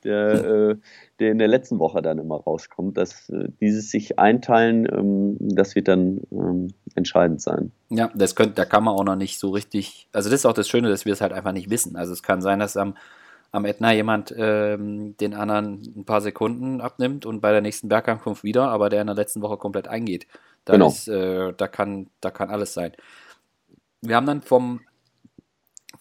Der, äh, der in der letzten Woche dann immer rauskommt. Dass äh, dieses sich einteilen, ähm, das wird dann ähm, entscheidend sein. Ja, das könnte, da kann man auch noch nicht so richtig. Also das ist auch das Schöne, dass wir es halt einfach nicht wissen. Also es kann sein, dass am am Ätna jemand ähm, den anderen ein paar Sekunden abnimmt und bei der nächsten Bergankunft wieder, aber der in der letzten Woche komplett eingeht. Da, genau. ist, äh, da, kann, da kann alles sein. Wir haben dann vom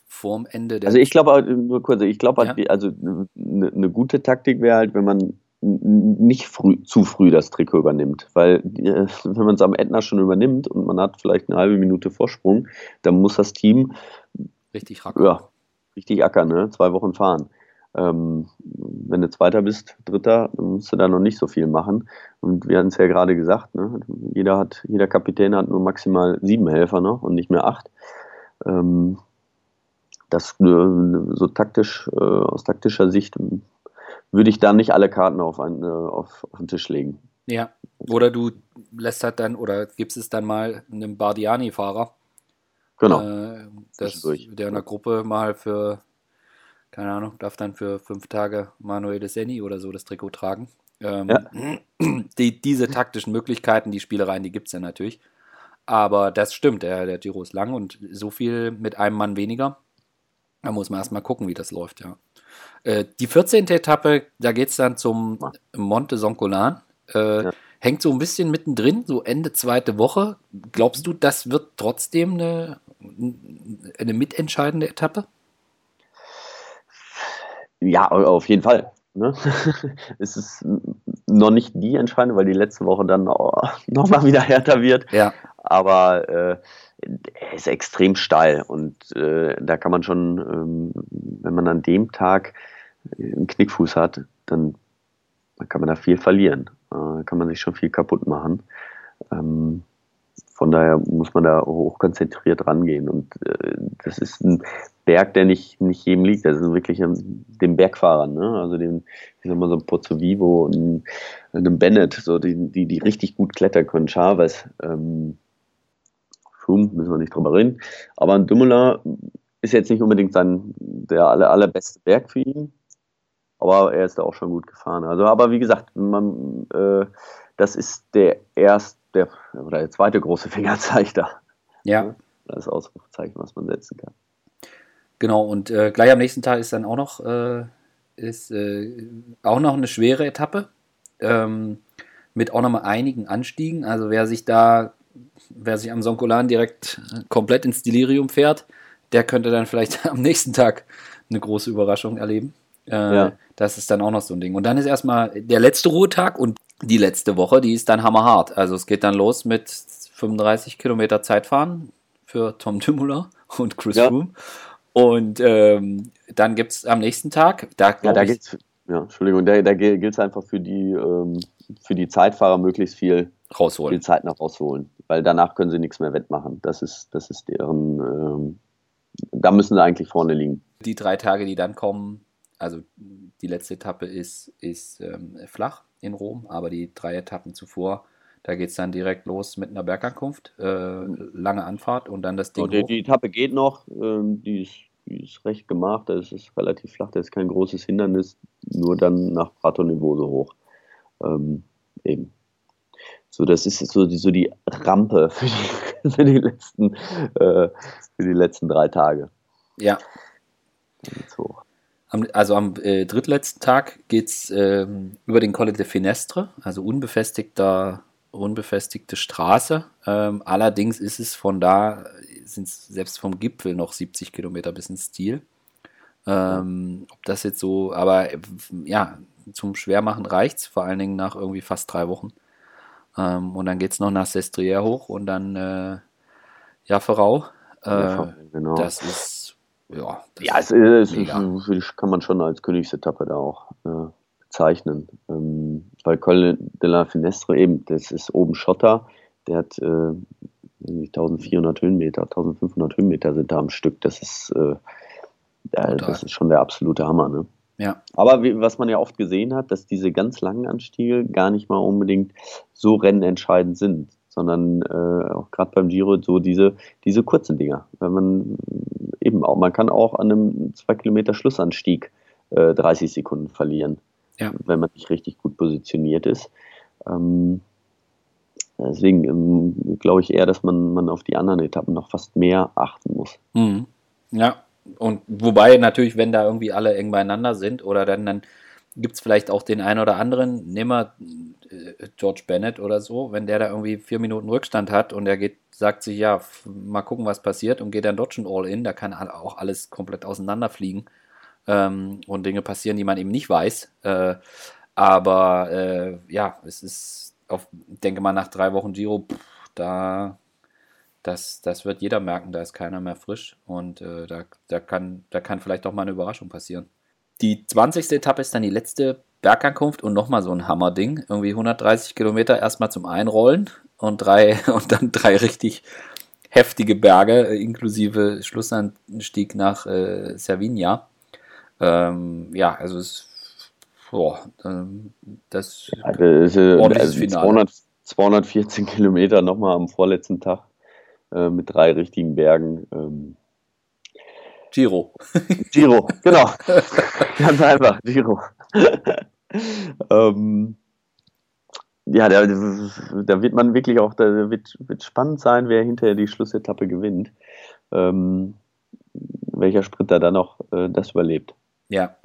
vorm Ende der. Also ich glaube, nur kurz, ich glaube, ja. also eine, eine gute Taktik wäre halt, wenn man nicht früh, zu früh das Trikot übernimmt, weil äh, wenn man es am Ätna schon übernimmt und man hat vielleicht eine halbe Minute Vorsprung, dann muss das Team richtig rackern. Ja, richtig ackern, ne? zwei Wochen fahren. Ähm, wenn du Zweiter bist, Dritter, dann musst du da noch nicht so viel machen. Und wir hatten es ja gerade gesagt, ne? jeder, hat, jeder Kapitän hat nur maximal sieben Helfer noch und nicht mehr acht. Ähm, das äh, so taktisch, äh, aus taktischer Sicht würde ich da nicht alle Karten auf, ein, äh, auf, auf den Tisch legen. Ja, oder du lässt halt dann oder gibst es dann mal einem Bardiani-Fahrer. Genau. Äh, das, der in der Gruppe mal für, keine Ahnung, darf dann für fünf Tage Manuel de Senni oder so das Trikot tragen. Ähm, ja. [clears throat] die, diese taktischen Möglichkeiten, die Spielereien, die gibt es ja natürlich. Aber das stimmt, der, der Giro ist lang und so viel mit einem Mann weniger da muss man erstmal gucken, wie das läuft, ja. Äh, die 14. Etappe, da geht es dann zum Monte Soncolan. Äh, ja. Hängt so ein bisschen mittendrin, so Ende zweite Woche. Glaubst du, das wird trotzdem eine, eine mitentscheidende Etappe? Ja, auf jeden Fall. Ne? [laughs] es ist noch nicht die entscheidende, weil die letzte Woche dann [laughs] nochmal wieder härter wird. Ja. Aber äh, er ist extrem steil und äh, da kann man schon, ähm, wenn man an dem Tag einen Knickfuß hat, dann kann man da viel verlieren. Äh, kann man sich schon viel kaputt machen. Ähm, von daher muss man da hochkonzentriert rangehen. Und äh, das ist ein Berg, der nicht, nicht jedem liegt. Das ist wirklich ähm, dem Bergfahrern, ne? also dem, ich sag mal so ein Pozzo Vivo und einem Bennett, so die, die, die richtig gut klettern können. Chavez, ähm, Froome, müssen wir nicht drüber reden. Aber ein Dumoulin ist jetzt nicht unbedingt sein, der aller, allerbeste Berg für ihn. Aber er ist da auch schon gut gefahren. Also, aber wie gesagt, man, äh, das ist der erste der, oder der zweite große [laughs] Fingerzeig da. Ja. Das Ausrufezeichen, was man setzen kann. Genau, und äh, gleich am nächsten Tag ist dann auch noch, äh, ist, äh, auch noch eine schwere Etappe. Ähm, mit auch nochmal einigen Anstiegen. Also wer sich da wer sich am Sonkolan direkt komplett ins Delirium fährt, der könnte dann vielleicht [laughs] am nächsten Tag eine große Überraschung erleben. Äh, ja. Das ist dann auch noch so ein Ding. Und dann ist erstmal der letzte Ruhetag und die letzte Woche, die ist dann hammerhart. Also es geht dann los mit 35 Kilometer Zeitfahren für Tom Dumoulin und Chris ja. Froome. Und ähm, dann gibt es am nächsten Tag, da, ja, da geht's, ja, Entschuldigung, da, da gilt es einfach für die, ähm, für die Zeitfahrer möglichst viel rausholen. Viel Zeit noch rausholen, weil danach können sie nichts mehr wettmachen. Das ist, das ist deren, ähm, da müssen sie eigentlich vorne liegen. Die drei Tage, die dann kommen, also die letzte Etappe ist, ist ähm, flach in Rom, aber die drei Etappen zuvor, Da geht es dann direkt los mit einer Bergankunft, äh, lange Anfahrt und dann das Ding. Die, die, Etappe geht noch, ähm, die, ist, die ist recht gemacht, da ist relativ flach, da ist kein großes Hindernis, nur dann nach Prato Niveau so hoch. Ähm, eben. So, das ist so die, so die Rampe für die, [laughs] für die, letzten, äh, für die letzten drei Tage. Ja. Am, also am äh, drittletzten Tag geht es ähm, über den Colle de Finestre, also unbefestigter, unbefestigte Straße. Ähm, allerdings ist es von da, sind es selbst vom Gipfel noch 70 Kilometer bis ins Ziel. Ähm, ob das jetzt so, aber ja, zum Schwermachen reicht es, vor allen Dingen nach irgendwie fast drei Wochen. Ähm, und dann geht es noch nach Sestriere hoch und dann äh, Jafferau. Äh, ja, genau. Das ist, ja. Das ja, es, ist, es kann man schon als Königsetappe da auch äh, bezeichnen. Ähm, weil Col de la Finestre eben, das ist oben Schotter, der hat äh, 1400 Höhenmeter, 1500 Höhenmeter sind da am Stück. Das ist, äh, das ist schon der absolute Hammer. Ne? Ja. Aber wie, was man ja oft gesehen hat, dass diese ganz langen Anstiege gar nicht mal unbedingt so rennentscheidend sind, sondern äh, auch gerade beim Giro so diese, diese kurzen Dinger. Wenn man eben auch, man kann auch an einem 2 Kilometer Schlussanstieg äh, 30 Sekunden verlieren, ja. wenn man nicht richtig gut positioniert ist. Ähm, deswegen ähm, glaube ich eher, dass man, man auf die anderen Etappen noch fast mehr achten muss. Mhm. Ja, und wobei natürlich, wenn da irgendwie alle eng beieinander sind oder dann, dann gibt es vielleicht auch den einen oder anderen, nehmen wir äh, George Bennett oder so, wenn der da irgendwie vier Minuten Rückstand hat und er geht, sagt sich, ja, mal gucken, was passiert und geht dann dort schon All-In, da kann auch alles komplett auseinanderfliegen ähm, und Dinge passieren, die man eben nicht weiß. Äh, aber äh, ja, es ist, auf, denke mal, nach drei Wochen Giro, pff, da das, das wird jeder merken, da ist keiner mehr frisch und äh, da, da, kann, da kann vielleicht auch mal eine Überraschung passieren. Die 20. Etappe ist dann die letzte Bergankunft und nochmal so ein Hammerding. Irgendwie 130 Kilometer erstmal zum Einrollen und, drei, [laughs] und dann drei richtig heftige Berge, inklusive Schlussanstieg nach äh, Servinia. Ähm, ja, also es boah, ähm, das, also, ist, also 200, 214 Kilometer nochmal am vorletzten Tag äh, mit drei richtigen Bergen. Ähm, Giro. Giro, genau. [laughs] Ganz einfach, Giro. ähm, ja, da, da, wird man wirklich auch, da wird, wird spannend sein, wer hinterher die Schlussetappe gewinnt. Ähm, welcher Sprinter dann noch äh, das überlebt. Ja.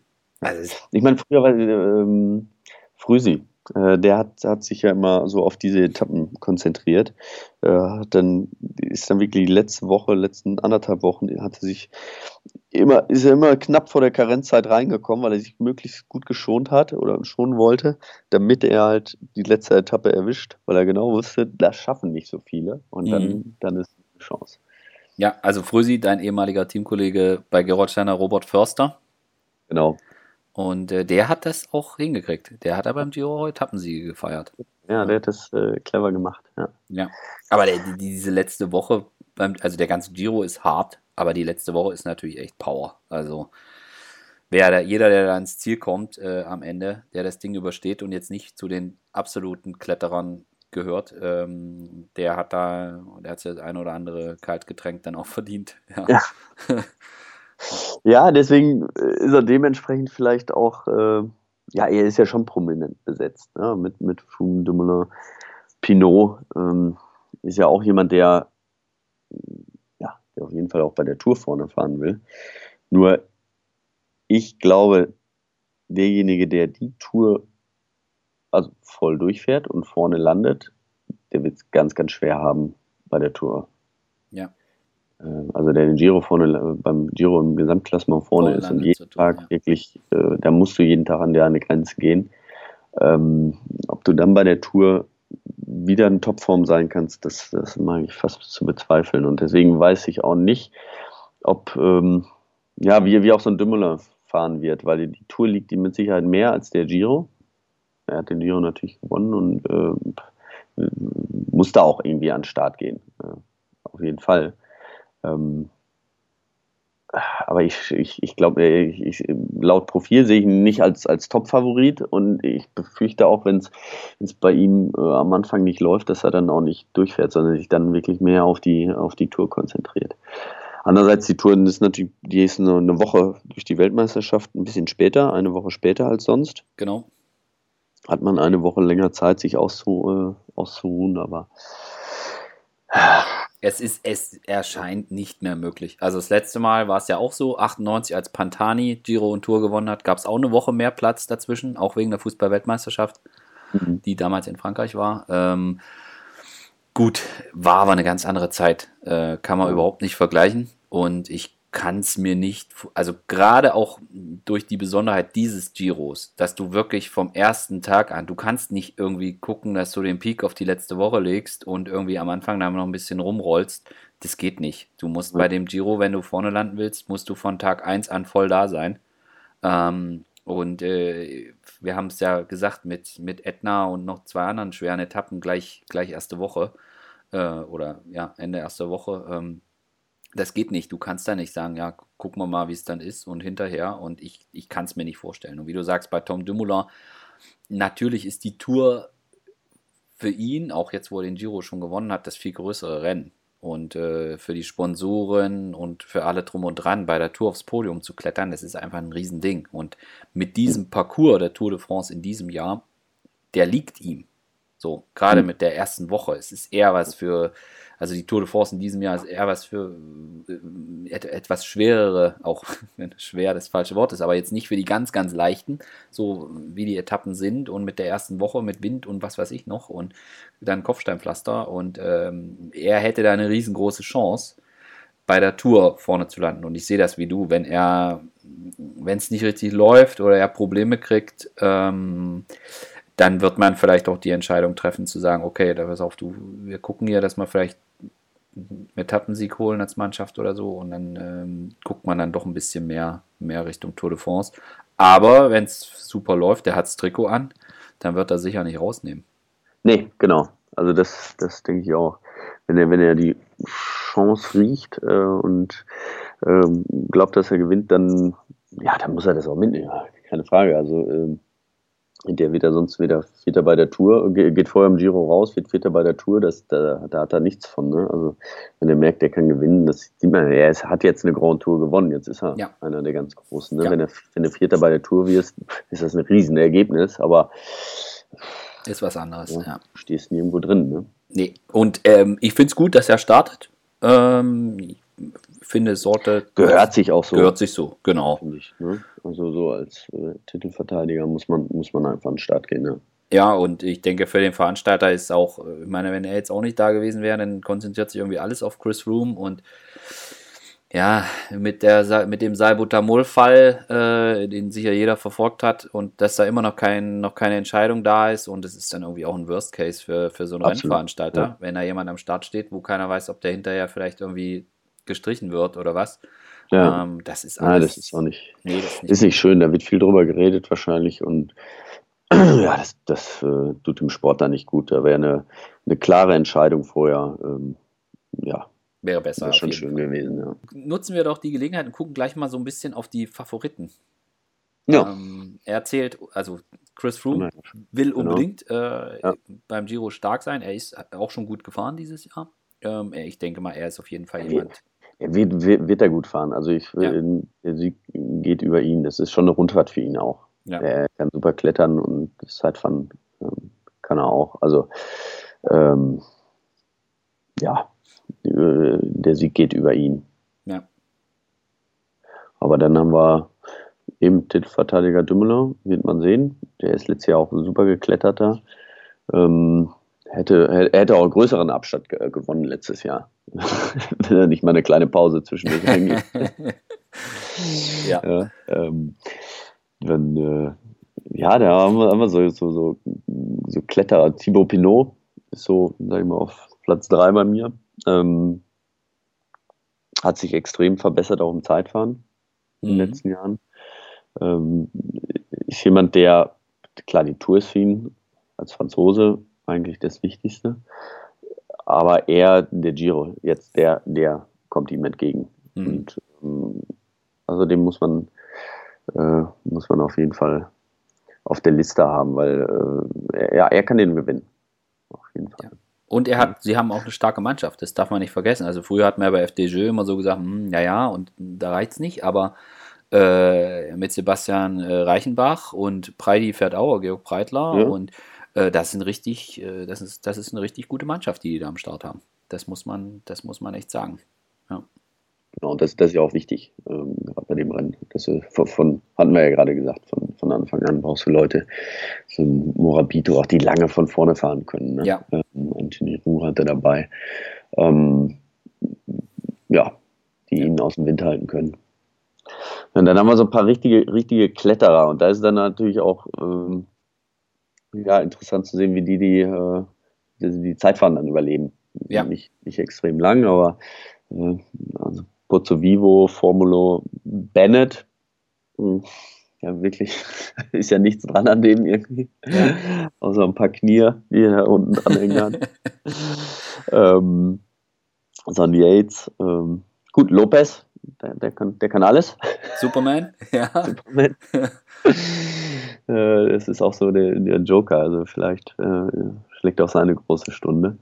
Also ich meine, früher war ähm, Früsi, der hat, hat sich ja immer so auf diese Etappen konzentriert. Äh, dann ist dann wirklich die letzte Woche, letzten anderthalb Wochen, hat er sich immer, ist er immer knapp vor der Karenzzeit reingekommen, weil er sich möglichst gut geschont hat oder schonen wollte, damit er halt die letzte Etappe erwischt, weil er genau wusste, das schaffen nicht so viele und dann, mhm. dann ist eine Chance. Ja, also Frösi, dein ehemaliger Teamkollege bei Gerolsteiner, Robert Förster. Genau. Und äh, der hat das auch hingekriegt. Der hat aber beim Giro Etappensiege gefeiert. Ja, der hat das äh, clever gemacht. Ja, ja. aber der, die, diese letzte Woche, also der ganze Giro ist hart, aber die letzte Woche ist natürlich echt Power. Also wer da, jeder, der da ins Ziel kommt äh, am Ende, der das Ding übersteht und jetzt nicht zu den absoluten Kletterern gehört, ähm, der hat da, der hat sich das ein oder andere Kaltgetränk dann auch verdient. Ja. ja. [laughs] Ja, deswegen äh, ist er dementsprechend vielleicht auch, äh, ja, er ist ja schon prominent besetzt, ne? mit, mit Fum Dumoulin. Pinot ähm, ist ja auch jemand, der, ja, der auf jeden Fall auch bei der Tour vorne fahren will. Nur, ich glaube, derjenige, der die Tour also voll durchfährt und vorne landet, der wird es ganz, ganz schwer haben bei der Tour. Ja. Äh, also der den Giro vorne, beim Giro im Gesamtklassement vorne Voll ist und jeden tun, Tag ja. wirklich, äh, da musst du jeden Tag an der eine Grenze gehen. Ähm, ob du dann bei der Tour wieder in Topform sein kannst, das, das mag ich fast zu bezweifeln. Und deswegen weiß ich auch nicht, ob, ähm, ja, wie, wie auch so ein Dümmeler fahren wird, weil die Tour liegt ihm mit Sicherheit mehr als der Giro. Er hat den Giro natürlich gewonnen und äh, muss da auch irgendwie an den Start gehen. Äh, auf jeden Fall. Ähm, aber ich, ich, ich glaube, ich, laut Profil sehe ich ihn nicht als, als Top-Favorit und ich befürchte auch, wenn es bei ihm äh, am Anfang nicht läuft, dass er dann auch nicht durchfährt, sondern sich dann wirklich mehr auf die, auf die Tour konzentriert. Andererseits, die Touren ist natürlich, die ist eine, eine Woche durch die Weltmeisterschaft ein bisschen später, eine Woche später als sonst. Genau. Hat man eine Woche länger Zeit, sich auszu, äh, auszuruhen, aber es ist, es erscheint nicht mehr möglich. Also das letzte Mal war es ja auch so, 98 als Pantani Giro und Tour gewonnen hat, gab es auch eine Woche mehr Platz dazwischen, auch wegen der Fußball-Weltmeisterschaft, mhm. die damals in Frankreich war. Ähm, gut, war aber eine ganz andere Zeit, äh, kann man überhaupt nicht vergleichen. Und ich kann es mir nicht, also gerade auch durch die Besonderheit dieses Giros, dass du wirklich vom ersten Tag an, du kannst nicht irgendwie gucken, dass du den Peak auf die letzte Woche legst und irgendwie am Anfang da noch ein bisschen rumrollst. Das geht nicht. Du musst mhm. bei dem Giro, wenn du vorne landen willst, musst du von Tag 1 an voll da sein. Ähm, und äh, wir haben es ja gesagt, mit, mit Etna und noch zwei anderen schweren Etappen gleich, gleich erste Woche äh, oder ja, Ende erster Woche. Ähm, das geht nicht. Du kannst da nicht sagen, ja, gucken wir mal, wie es dann ist und hinterher. Und ich, ich kann es mir nicht vorstellen. Und wie du sagst, bei Tom Dumoulin, natürlich ist die Tour für ihn, auch jetzt, wo er den Giro schon gewonnen hat, das viel größere Rennen. Und äh, für die Sponsoren und für alle drum und dran, bei der Tour aufs Podium zu klettern, das ist einfach ein Riesending. Und mit diesem Parcours der Tour de France in diesem Jahr, der liegt ihm. So, gerade mhm. mit der ersten Woche. Es ist eher was für also die Tour de France in diesem Jahr ist eher was für äh, etwas schwerere, auch [laughs] wenn schwer das falsche Wort ist, aber jetzt nicht für die ganz, ganz leichten, so wie die Etappen sind und mit der ersten Woche mit Wind und was weiß ich noch und dann Kopfsteinpflaster und ähm, er hätte da eine riesengroße Chance bei der Tour vorne zu landen. Und ich sehe das wie du, wenn er, wenn es nicht richtig läuft oder er Probleme kriegt, ähm, dann wird man vielleicht auch die Entscheidung treffen zu sagen, okay, da pass auf, du, wir gucken hier, dass wir vielleicht Etappensieg holen als Mannschaft oder so und dann ähm, guckt man dann doch ein bisschen mehr, mehr Richtung Tour de France. Aber wenn es super läuft, der hat das Trikot an, dann wird er sicher nicht rausnehmen. Nee, genau. Also das, das denke ich auch. Wenn er, wenn er die Chance riecht äh, und äh, glaubt, dass er gewinnt, dann ja, dann muss er das auch mitnehmen. Keine Frage. Also ähm, der wird ja sonst wieder Vierter bei der Tour, geht vorher im Giro raus, wird Vierter bei der Tour, das, da, da hat er nichts von. Ne? Also wenn er merkt, er kann gewinnen, das sieht man, er ist, hat jetzt eine Grand Tour gewonnen, jetzt ist er ja. einer der ganz Großen. Ne? Ja. Wenn, er, wenn du Vierter bei der Tour wirst, ist das ein Riesenergebnis, aber ist was anderes, ja. ja. Du stehst nirgendwo drin. Ne? Nee, und ähm, ich finde es gut, dass er startet. Ähm, finde, Sorte. Gehört sich auch so. Gehört sich so, genau. Ich, ne? Also so als äh, Titelverteidiger muss man, muss man einfach an den Start gehen. Ne? Ja, und ich denke, für den Veranstalter ist auch, ich meine, wenn er jetzt auch nicht da gewesen wäre, dann konzentriert sich irgendwie alles auf Chris Room und ja, mit, der, mit dem Salbutamol-Fall, äh, den sicher jeder verfolgt hat und dass da immer noch, kein, noch keine Entscheidung da ist und es ist dann irgendwie auch ein Worst Case für, für so einen Absolut, Rennveranstalter, ja. wenn da jemand am Start steht, wo keiner weiß, ob der hinterher vielleicht irgendwie gestrichen wird oder was. Ja. Ähm, das ist alles. Nein, das ist auch nicht. Nee, ist nicht, ist nicht schön, da wird viel drüber geredet wahrscheinlich und [clears throat] ja, das, das äh, tut dem Sport da nicht gut. Da wäre eine, eine klare Entscheidung vorher. Ähm, ja. Wäre besser. Wäre schon schön Fall. gewesen, ja. Nutzen wir doch die Gelegenheit und gucken gleich mal so ein bisschen auf die Favoriten. Ja. Ähm, er erzählt, also Chris Froome will genau. unbedingt äh, ja. beim Giro stark sein. Er ist auch schon gut gefahren dieses Jahr. Ähm, ich denke mal, er ist auf jeden Fall jemand. Er wird, wird, wird er gut fahren. Also ich, ja. der Sieg geht über ihn. Das ist schon eine Rundfahrt für ihn auch. Ja. Er kann super klettern und Zeitfahren ähm, kann er auch. Also ähm, ja, der Sieg geht über ihn. Ja. Aber dann haben wir eben Titelverteidiger Dümmeler, wird man sehen. Der ist letztes Jahr auch ein super gekletterter. Ähm, hätte, hätte auch einen größeren Abstand gewonnen letztes Jahr. [laughs] Wenn er nicht mal eine kleine Pause zwischendurch reingeht. [laughs] ja. ja ähm, wenn, äh, ja, da haben wir, haben wir so, so, so, so Kletterer. Thibaut Pinot ist so, sag ich mal, auf Platz 3 bei mir. Ähm, hat sich extrem verbessert, auch im Zeitfahren in den mhm. letzten Jahren. Ähm, ist jemand, der, klar, die Tour ist für ihn als Franzose eigentlich das Wichtigste. Aber er, der Giro, jetzt der, der kommt ihm entgegen. Mhm. Und ähm, Also den muss man, äh, muss man auf jeden Fall auf der Liste haben, weil äh, er, er kann den gewinnen. Auf jeden Fall. Ja. Und er hat, sie haben auch eine starke Mannschaft, das darf man nicht vergessen. Also früher hat man ja bei FDJ immer so gesagt, hm, ja, ja, und da reicht es nicht, aber äh, mit Sebastian äh, Reichenbach und Preidi fährt auch, Georg Breitler ja. und äh, das sind richtig, äh, das ist, das ist eine richtig gute Mannschaft, die die da am Start haben. Das muss man, das muss man echt sagen. Ja. Genau, und das, das ist ja auch wichtig, ähm, gerade bei dem Rennen. Das, von, von, hatten wir ja gerade gesagt, von, von Anfang an brauchst du Leute, so ein Morabito, auch die lange von vorne fahren können. Ne? Ja. Ähm, Anthony Ruhr hatte dabei. Ähm, ja, die ihn aus dem Wind halten können. Und dann haben wir so ein paar richtige, richtige Kletterer und da ist dann natürlich auch ähm, ja, interessant zu sehen, wie die die, äh, die, die Zeitfahren dann überleben. Ja. Nicht, nicht extrem lang, aber äh, also Pozzo Vivo, Formulo, Bennett. Hm, ja, wirklich, [laughs] ist ja nichts dran an dem irgendwie. Ja. Außer ein paar Knie, die er da unten dranhängen hat. [laughs] ähm, Son Yates. Ähm, gut, Lopez, der, der, kann, der kann alles. Superman, ja. Superman. [laughs] äh, das ist auch so der, der Joker, also vielleicht äh, schlägt auch seine große Stunde.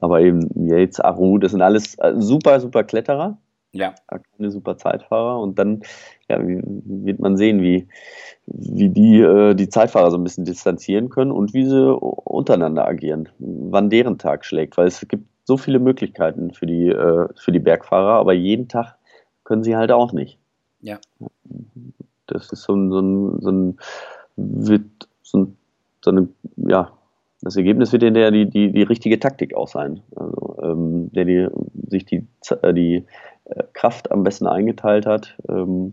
Aber eben Yates, Aru, das sind alles äh, super, super Kletterer. Ja. Keine super Zeitfahrer. Und dann ja, wird man sehen, wie, wie die äh, die Zeitfahrer so ein bisschen distanzieren können und wie sie untereinander agieren, wann deren Tag schlägt. Weil es gibt so viele Möglichkeiten für die, äh, für die Bergfahrer, aber jeden Tag können sie halt auch nicht. Ja. Das ist so ein, so ein, so ein wird so, ein, so eine, ja, das Ergebnis wird in der die, die, die richtige Taktik auch sein. Also, ähm, der die, sich die, äh, die äh, Kraft am besten eingeteilt hat, ähm,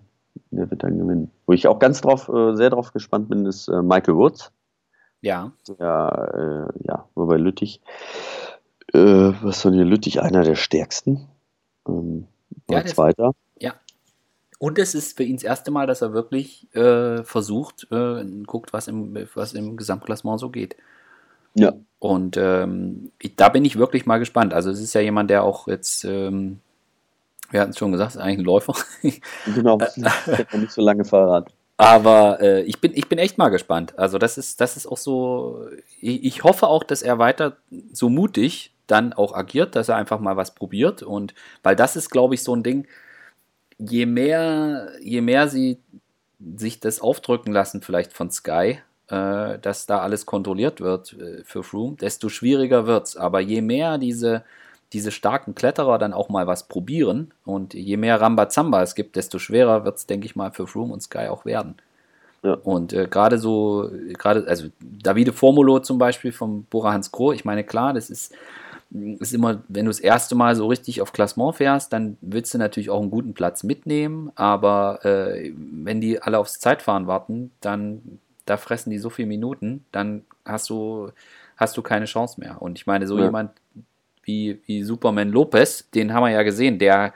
der wird dann gewinnen. Wo ich auch ganz drauf, äh, sehr drauf gespannt bin, ist äh, Michael Woods. Ja. Ja, äh, ja, wobei Lüttich, äh, was denn hier Lüttich, einer der stärksten. Ähm, ja, Zweiter. Und es ist für ihn das erste Mal, dass er wirklich äh, versucht, äh, guckt, was im, was im Gesamtklassement so geht. Ja. Und ähm, ich, da bin ich wirklich mal gespannt. Also es ist ja jemand, der auch jetzt ähm, wir hatten es schon gesagt, ist eigentlich ein Läufer. [laughs] Genau, fährt nicht so lange Fahrrad. Aber äh, ich, bin, ich bin echt mal gespannt. Also das ist, das ist auch so, ich, ich, hoffe auch, dass er weiter so mutig dann auch agiert, dass er einfach mal was probiert. Und weil das ist, glaube ich, so ein Ding, je mehr, je mehr sie sich das aufdrücken lassen, vielleicht von Sky, äh, dass da alles kontrolliert wird äh, für Froome, desto schwieriger wird es. Aber je mehr diese diese starken Kletterer dann auch mal was probieren. Und je mehr Rambazamba es gibt, desto schwerer wird es, denke ich mal, für Froome und Sky auch werden. Ja. Und äh, gerade so, gerade, also Davide Formulo zum Beispiel vom Bora Hans Kroh, ich meine, klar, das ist, ist immer, wenn du das erste Mal so richtig auf Klassement fährst, dann willst du natürlich auch einen guten Platz mitnehmen, aber äh, wenn die alle aufs Zeitfahren warten, dann da fressen die so viele Minuten, dann hast du, hast du keine Chance mehr. Und ich meine, so ja. jemand wie, wie Superman Lopez, den haben wir ja gesehen, der,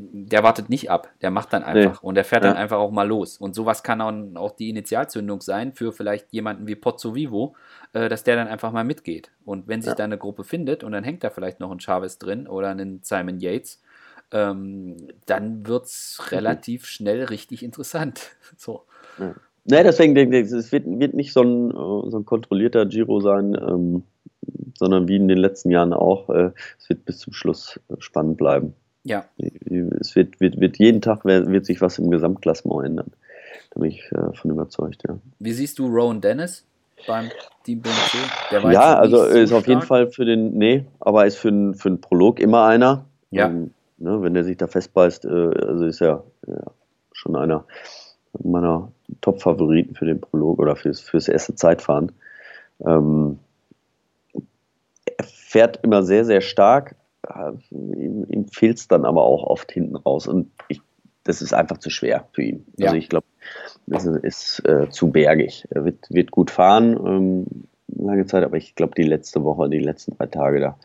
der wartet nicht ab, der macht dann einfach nee. und der fährt ja. dann einfach auch mal los. Und sowas kann dann auch die Initialzündung sein für vielleicht jemanden wie Pozzo Vivo, äh, dass der dann einfach mal mitgeht. Und wenn sich ja. da eine Gruppe findet und dann hängt da vielleicht noch ein Chavez drin oder ein Simon Yates, ähm, dann wird es mhm. relativ schnell richtig interessant. [laughs] so. Ja. Nee, deswegen denke ich, es wird, wird nicht so ein, so ein kontrollierter Giro sein. Ähm, sondern wie in den letzten Jahren auch, äh, es wird bis zum Schluss spannend bleiben. Ja. Es wird, wird, wird jeden Tag wird sich was im Gesamtklassement ändern. Da bin ich äh, von überzeugt, ja. Wie siehst du Rowan Dennis beim Team BMC? ja, also so ist auf jeden Fall für den, nee, aber ist für den, für Prolog immer einer. Ja. Ähm, ne, wenn der sich da festbeißt, äh, also ist er ja, schon einer meiner Top-Favoriten für den Prolog oder fürs, fürs erste Zeitfahren. Ähm, er fährt immer sehr, sehr stark. Ihm, ihm fehlt es dann aber auch oft hinten raus. Und ich, das ist einfach zu schwer für ihn. Also ja. ich glaube, das ist, äh, zu bergig. Er wird, wird gut fahren, ähm, lange Zeit, aber ich glaube, die letzte Woche, die letzten drei Tage da,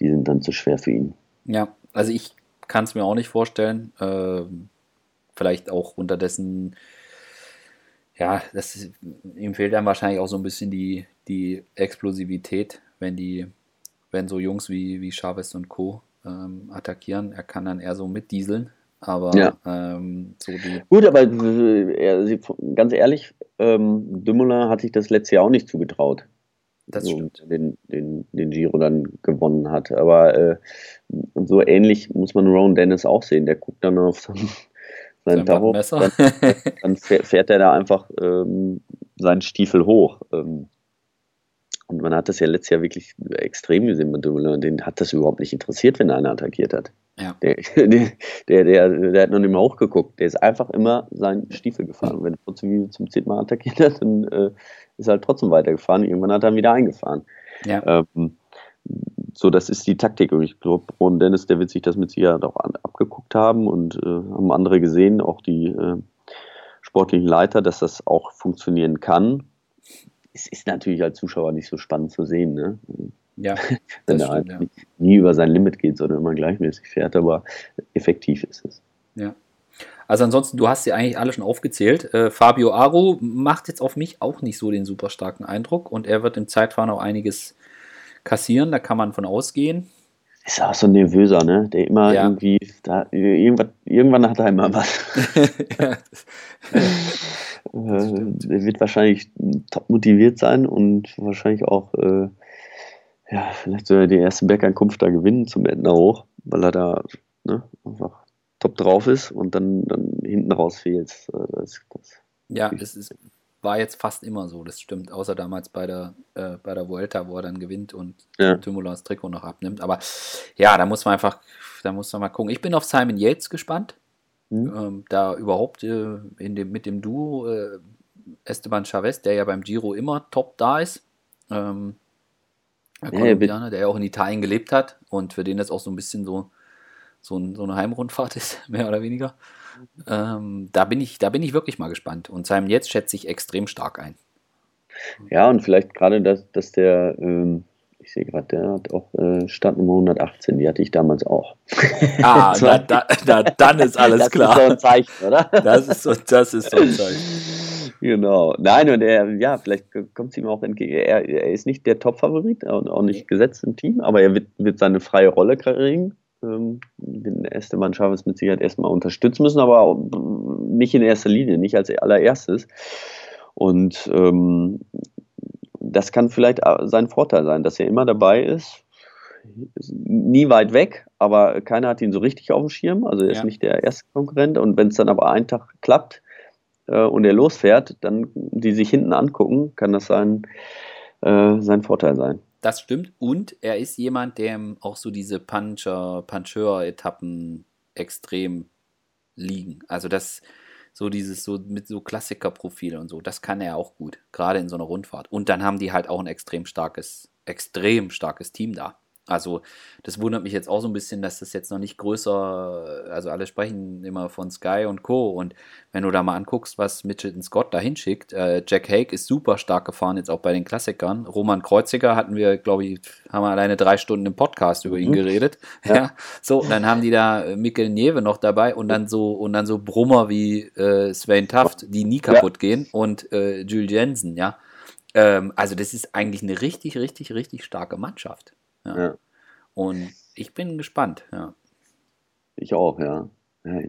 die sind dann zu schwer für ihn. Ja, also ich kann es mir auch nicht vorstellen. Äh, vielleicht auch unterdessen, ja, das, ihm fehlt dann wahrscheinlich auch so ein bisschen die, die Explosivität, wenn die wenn so Jungs wie, wie Chavez und Co. Ähm, attackieren. Er kann dann eher so mitdieseln Aber Ja. ähm, so die. Gut, aber äh, ganz ehrlich, ähm, Dumoulin hat sich das letzte Jahr auch nicht zugetraut. Das stimmt. Den, den, den Giro dann gewonnen hat. Aber äh, so ähnlich muss man Rowan Dennis auch sehen. Der guckt dann auf sein, [laughs] sein Tacho, dann fährt, fährt er da einfach ähm, seinen Stiefel hoch. Ähm, und man hat das ja letztes Jahr wirklich extrem gesehen mit Dumoulin. Den hat das überhaupt nicht interessiert, wenn einer attackiert hat. Ja. Der, [laughs] der, der, der, der hat noch nicht mal hochgeguckt. Der ist einfach immer seinen Stiefel gefahren. Und wenn der Portugiese zum zehnten Mal attackiert hat, dann äh, ist er halt trotzdem weitergefahren. Irgendwann hat er ihn wieder eingefahren. Ja. Ähm, so, das ist die Taktik. Und ich glaube, Ron Dennis, der wird sich das mit Sicherheit auch an, abgeguckt haben und äh, haben andere gesehen, auch die äh, sportlichen Leiter, dass das auch funktionieren kann. Es ist natürlich als Zuschauer nicht so spannend zu sehen, ne? ja, [laughs] wenn er halt ja. nie über sein Limit geht, sondern immer gleichmäßig fährt, aber effektiv ist es. Ja. Also ansonsten, du hast sie eigentlich alle schon aufgezählt. Äh, Fabio Aro macht jetzt auf mich auch nicht so den super starken Eindruck und er wird im Zeitfahren auch einiges kassieren, da kann man von ausgehen. Ist auch so ein nervöser, ne? Der immer Ja. irgendwie, da, irgendwann, irgendwann hat er immer was. [laughs] Ja, [laughs] Äh, Der wird wahrscheinlich top motiviert sein und wahrscheinlich auch, äh, ja, vielleicht soll er die erste Bergankunft da gewinnen zum Ende hoch, weil er da ne, einfach top drauf ist und dann, dann hinten raus fehlt. Äh, Das, das, ja, es ist, war jetzt fast immer so, das stimmt, außer damals bei der, äh, bei der Vuelta, wo er dann gewinnt und Ja. Das Trikot noch abnimmt. Aber ja, da muss man einfach, da muss man mal gucken. Ich bin auf Simon Yates gespannt. Hm? ähm, da überhaupt äh, in dem, mit dem Duo äh, Esteban Chavez, der ja beim Giro immer top da ist, ähm, der Ja, Kolumbianer, der ja auch in Italien gelebt hat und für den das auch so ein bisschen so, so, ein, so eine Heimrundfahrt [laughs] ist, mehr oder weniger. Ähm, da, bin ich, da bin ich wirklich mal gespannt. Und Simon jetzt schätze ich extrem stark ein. Ja, und vielleicht gerade, dass, dass der, ähm, sehe gerade, der hat auch äh, Startnummer 118, die hatte ich damals auch. Ah, [laughs] Das da, da, dann ist alles das klar. ist so ein Zeichen, oder? das, ist so, das ist so ein Zeichen. Genau. Nein, und er, ja, vielleicht kommt es ihm auch entgegen. Er, er ist nicht der Top-Favorit und auch nicht gesetzt im Team, aber er wird, wird seine freie Rolle kriegen. Ähm, den Esteban Chavez mit Sicherheit erstmal unterstützen müssen, aber mm, nicht in erster Linie, nicht als allererstes. Und ähm, das kann vielleicht äh, sein Vorteil sein, dass er immer dabei ist. Ist Nie weit weg, aber keiner hat ihn so richtig auf dem Schirm. Also er ist Ja. nicht der erste Konkurrent. Und wenn es dann aber einen Tag klappt, äh, und er losfährt, dann die sich hinten angucken, kann das sein, äh, sein Vorteil sein. Das stimmt. Und er ist jemand, der auch so diese Puncher, Puncheur-Etappen extrem liegen. Also das, so dieses, so mit so Klassikerprofil und so, das kann er auch gut, gerade in so einer Rundfahrt. Und dann haben die halt auch ein extrem starkes, extrem starkes Team da. Also das wundert mich jetzt auch so ein bisschen, dass das jetzt noch nicht größer, also alle sprechen immer von Sky und Co. Und wenn du da mal anguckst, was Mitchelton Scott da hinschickt, äh, Jack Hake ist super stark gefahren, jetzt auch bei den Klassikern. Roman Kreuziger hatten wir, glaube ich, haben wir alleine drei Stunden im Podcast über ihn Mhm. geredet. Ja. Ja. So, dann haben die da äh, Mikkel Nieve noch dabei und dann so und dann so Brummer wie äh, Sven Taft, die nie kaputt gehen und äh, Jules Jensen, ja. Ähm, also das ist eigentlich eine richtig, richtig, richtig starke Mannschaft. Ja. Ja. Und ich bin gespannt, ja. Ich auch, ja. ja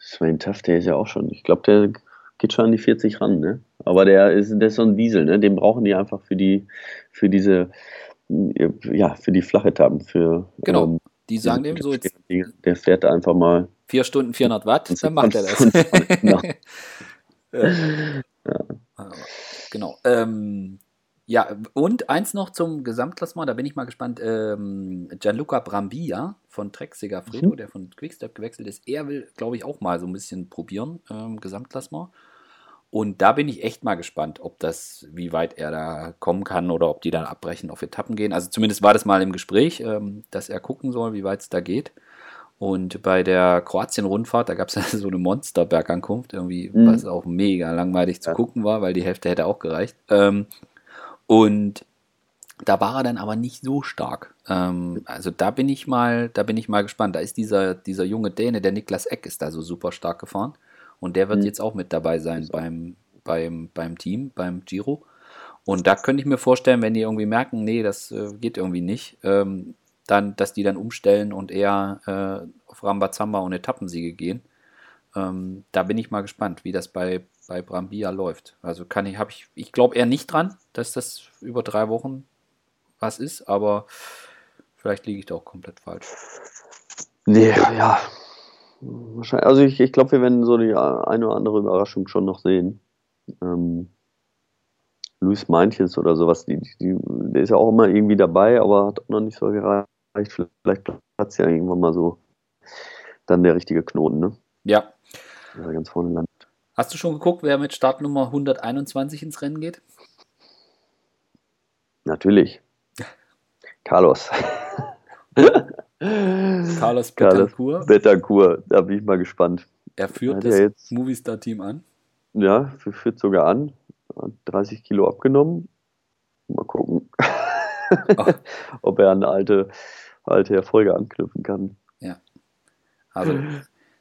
Swain Tuff, der ist ja auch schon, ich glaube, der geht schon an die 40 ran, ne? Aber der ist, der ist so ein Diesel, ne? Den brauchen die einfach für die, für diese, ja, für die Flachetappen, für Genau. ähm, Die sagen dem so jetzt der fährt einfach mal vier Stunden 400 Watt, dann macht er das. [laughs] genau. ja. Genau. Ähm, ja, und eins noch zum Gesamtklassement, da bin ich mal gespannt. Ähm, Gianluca Brambilla von Trek Segafredo, Mhm. der von Quickstep gewechselt ist, er will, glaube ich, auch mal so ein bisschen probieren, ähm, Gesamtklassement. Und da bin ich echt mal gespannt, ob das, wie weit er da kommen kann oder ob die dann abbrechen, auf Etappen gehen. Also zumindest war das mal im Gespräch, ähm, dass er gucken soll, wie weit es da geht. Und bei der Kroatien-Rundfahrt, da gab es ja [laughs] so eine Monsterbergankunft, irgendwie, Mhm. was auch mega langweilig zu Ja. gucken war, weil die Hälfte hätte auch gereicht. Ähm, und da war er dann aber nicht so stark. Ähm, also da bin ich mal, da bin ich mal gespannt. Da ist dieser, dieser junge Däne, der Niklas Eck, ist da so super stark gefahren. Und der wird Mhm. jetzt auch mit dabei sein beim, beim, beim Team, beim Giro. Und da könnte ich mir vorstellen, wenn die irgendwie merken, nee, das äh, geht irgendwie nicht, ähm, dann, dass die dann umstellen und eher äh, auf Rambazamba und Etappensiege gehen. Ähm, da bin ich mal gespannt, wie das bei, bei Brambilla läuft. Also kann ich, habe ich, ich glaube eher nicht dran, dass das über drei Wochen was ist, aber vielleicht liege ich da auch komplett falsch. Nee, ja. Wahrscheinlich, also ich, ich glaube, wir werden so die eine oder andere Überraschung schon noch sehen. Ähm, Luis Meintjes oder sowas, die, die, der ist ja auch immer irgendwie dabei, aber hat auch noch nicht so gereicht. Vielleicht platzt ja irgendwann mal so dann der richtige Knoten, ne? Ja. Ganz vorne landet. Hast du schon geguckt, wer mit Startnummer 121 ins Rennen geht? Natürlich. [laughs] Carlos. [laughs] Carlos Betancourt. Betancourt, da bin ich mal gespannt. Er führt das jetzt, Movistar-Team an. Ja, führt sogar an. 30 Kilo abgenommen. Mal gucken, oh. [laughs] ob er an alte, alte Erfolge anknüpfen kann. Ja. Also,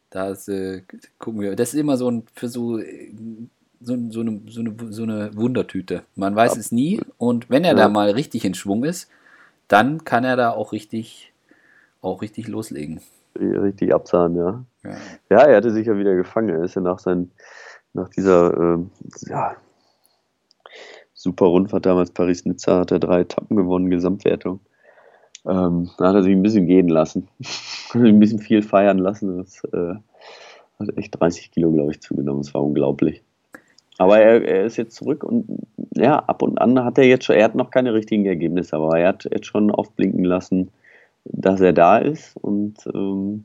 das äh, gucken wir. Das ist immer so ein, für so, so, so, eine, so, eine, so eine Wundertüte. Man weiß ja. es nie. Und wenn er ja. da mal richtig in Schwung ist, dann kann er da auch richtig, auch richtig loslegen. Richtig absahen, ja. ja. Ja, er hatte sich ja wieder gefangen. Er ist ja nach, sein, nach dieser äh, ja, super Rundfahrt damals Paris-Nizza, hat er drei Etappen gewonnen, Gesamtwertung. Ähm, da hat er sich ein bisschen gehen lassen. [laughs] ein bisschen viel feiern lassen. Das äh, hat echt 30 Kilo, glaube ich, zugenommen. Das war unglaublich. Aber er, er, ist jetzt zurück und ja, ab und an hat er jetzt schon, er hat noch keine richtigen Ergebnisse, aber er hat jetzt schon aufblinken lassen, dass er da ist und ähm,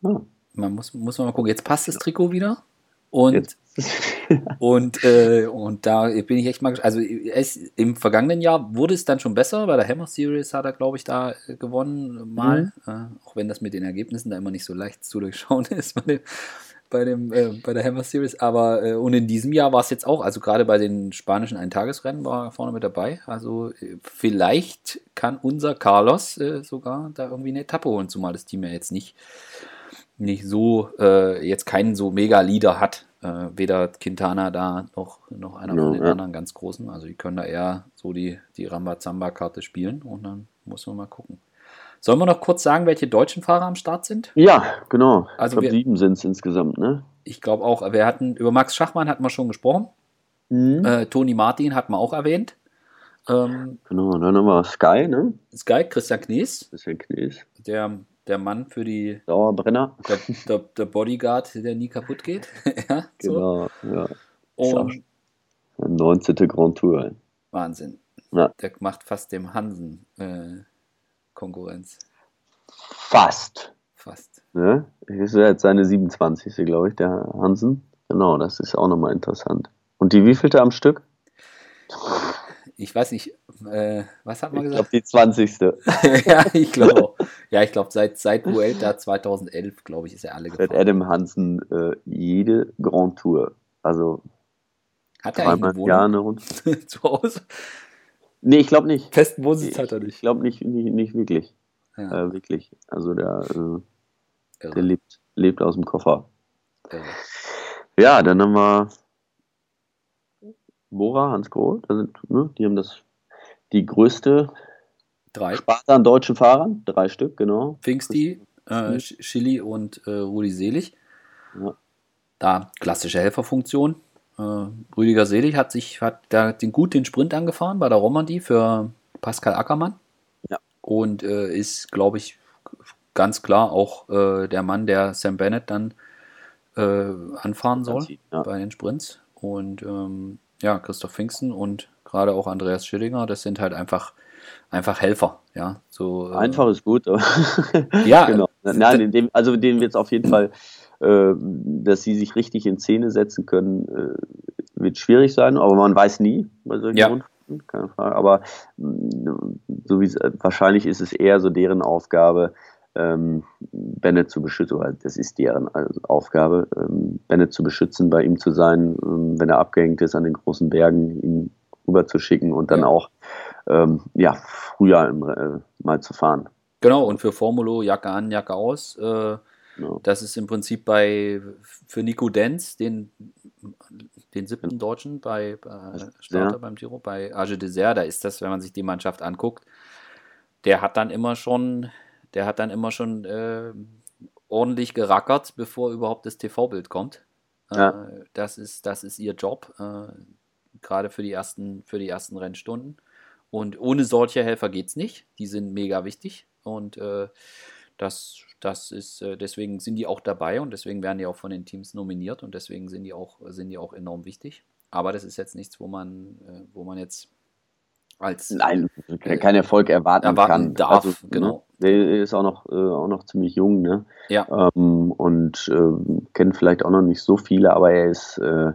ja. Man muss, muss man mal gucken. Jetzt passt das Trikot wieder. Und, [laughs] und, äh, und da bin ich echt mal Also es, im vergangenen Jahr wurde es dann schon besser. Bei der Hammer Series hat er, glaube ich, da gewonnen mal. Mhm. Äh, auch wenn das mit den Ergebnissen da immer nicht so leicht zu durchschauen [laughs] ist bei, dem, bei, dem, äh, bei der Hammer Series. Aber äh, und in diesem Jahr war es jetzt auch, also gerade bei den spanischen Eintagesrennen war er vorne mit dabei. Also äh, vielleicht kann unser Carlos äh, sogar da irgendwie eine Etappe holen, zumal das Team ja jetzt nicht nicht so, äh, jetzt keinen so mega Leader hat. Äh, weder Quintana da noch, noch einer ja, von den ja. anderen ganz großen. Also die können da eher so die, die Rambazamba-Karte spielen und dann muss man mal gucken. Sollen wir noch kurz sagen, welche deutschen Fahrer am Start sind? Ja, genau. Also ich glaube, sieben sind es insgesamt, ne? Ich glaube auch. Wir hatten, über Max Schachmann hatten wir schon gesprochen. Mhm. Äh, Toni Martin hat man auch erwähnt. Ähm, genau, dann haben wir Sky, ne? Sky, Christian Knies. Christian Knies. Der der Mann für die Dauerbrenner. Der, der, der Bodyguard, der nie kaputt geht. [laughs] ja, genau, so. ja. Und 19. Grand Tour. Wahnsinn. Ja. Der macht fast dem Hansen äh, Konkurrenz. Fast. Fast. Ja, das ist jetzt seine 27. glaube ich, der Hansen. Genau, das ist auch nochmal interessant. Und die wievielte am Stück? ich weiß nicht, äh, was hat man ich gesagt? Ich glaube, die 20. [laughs] ja, ich glaube. Ja, ich glaube, seit, seit Vuelta 2011, glaube ich, ist er alle gefahren. Seit Adam Hansen äh, jede Grand Tour. Also. Hat er eigentlich eine Wohnung [laughs] zu Hause? Nee, ich glaube nicht. Festen Wohnsitz hat er nicht. Ich glaube nicht, nicht, nicht wirklich. Ja. Äh, wirklich. Also der, äh, der lebt, lebt aus dem Koffer. Irre. Ja, dann haben wir Bora, Hans Groh, sind, ne, die haben das, die größte Drei. Sparte an deutschen Fahrern, drei Stück, genau. Pfingsti, äh, Chili und äh, Rudi Selig. Ja. Da klassische Helferfunktion. Äh, Rüdiger Selig hat sich hat da den gut den Sprint angefahren bei der Romandie für Pascal Ackermann. Ja. Und äh, ist, glaube ich, ganz klar auch äh, der Mann, der Sam Bennett dann äh, anfahren soll ja. bei den Sprints. Und ähm, ja, Christoph Pfingsten und gerade auch Andreas Schillinger, das sind halt einfach, einfach Helfer. Ja, so, äh, einfach ist gut. [laughs] ja, genau. Nein, dem, also denen wird es auf jeden Fall, äh, dass sie sich richtig in Szene setzen können, äh, wird schwierig sein, aber man weiß nie bei solchen ja. Keine Frage. Aber mm, so wie wahrscheinlich ist es eher so deren Aufgabe, ähm, Bennett zu beschützen, oder das ist deren Aufgabe, ähm, Bennett zu beschützen, bei ihm zu sein, ähm, wenn er abgehängt ist an den großen Bergen, ihn rüber zu schicken und dann ja. auch ähm, ja, früher im, äh, mal zu fahren. Genau, und für Formulo Jacke an, Jacke aus. Äh, genau. Das ist im Prinzip bei für Nico Denz, den, den siebten Deutschen bei, bei Starter ja. beim Giro, bei Age Desert, da ist das, wenn man sich die Mannschaft anguckt, der hat dann immer schon der hat dann immer schon äh, ordentlich gerackert, bevor überhaupt das TV-Bild kommt. Äh, Ja. das, ist, das ist ihr Job, äh, gerade für die, ersten, für die ersten Rennstunden. Und ohne solche Helfer geht es nicht. Die sind mega wichtig. Und äh, das, das ist, äh, deswegen sind die auch dabei und deswegen werden die auch von den Teams nominiert und deswegen sind die auch, sind die auch enorm wichtig. Aber das ist jetzt nichts, wo man, äh, wo man jetzt als Nein, kein Erfolg erwarten, erwarten kann. darf, Also, genau. Ne, der ist auch noch, äh, auch noch ziemlich jung, ne? Ja. Ähm, und äh, kennt vielleicht auch noch nicht so viele, aber er ist, äh,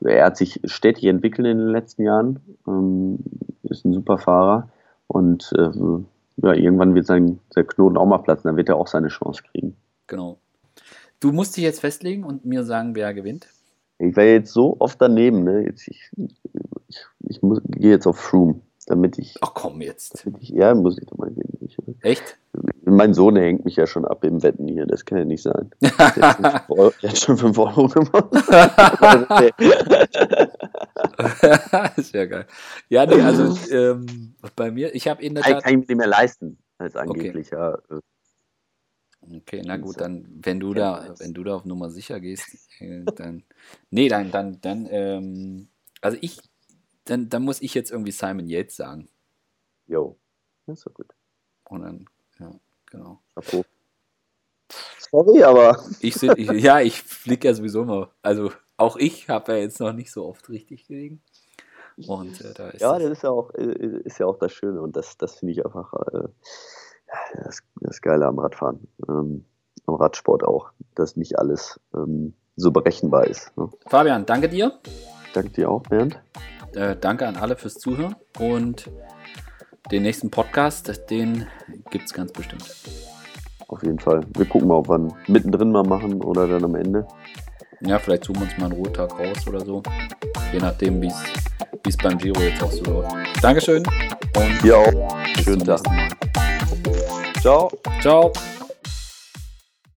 er hat sich stetig entwickelt in den letzten Jahren. Ähm, ist ein super Fahrer und äh, ja, irgendwann wird sein, sein Knoten auch mal platzen, dann wird er auch seine Chance kriegen. Genau. Du musst dich jetzt festlegen und mir sagen, wer gewinnt. Ich war jetzt so oft daneben, ne? Jetzt, ich ich, ich muss, gehe jetzt auf Shroom, damit ich, Ach komm jetzt. ich, ja, muss ich doch mal gehen. Ich, Echt? Mein Sohn hängt mich ja schon ab im Wetten hier, das kann ja nicht sein. [laughs] Der hat schon fünf Euro, der hat schon 5 Euro gemacht. [laughs] ist ja geil. Ja, nee, also ähm, bei mir, ich habe in der Tat. kann ich mir nicht mehr leisten, als angeblicher. äh, Okay, na gut, dann, wenn du da, wenn du da auf Nummer sicher gehst, äh, dann. Nee, dann, dann, dann, ähm, also ich, dann, dann muss ich jetzt irgendwie Simon Yates sagen. Jo, das ist doch gut. Und dann, genau. Chapeau. Sorry, aber Ich, sind, ich ja, ich fliege ja sowieso immer. Also auch ich habe ja jetzt noch nicht so oft richtig gelegen. Und äh, da ist ja, das- das ist ja auch, äh, ist ja auch das Schöne und das, das finde ich einfach äh, das, das Geile am Radfahren. Ähm, am Radsport auch, dass nicht alles ähm, so berechenbar ist. Ne? Fabian, danke dir. Danke dir auch, Bernd. Äh, danke an alle fürs Zuhören. Und den nächsten Podcast, den gibt es ganz bestimmt. Auf jeden Fall. Wir gucken mal, ob wir mittendrin mal machen oder dann am Ende. Ja, vielleicht suchen wir uns mal einen Ruhetag raus oder so. Je nachdem, wie es beim Giro jetzt auch so läuft. Dankeschön und bis Schönen Tag. Mal. Ciao. Ciao.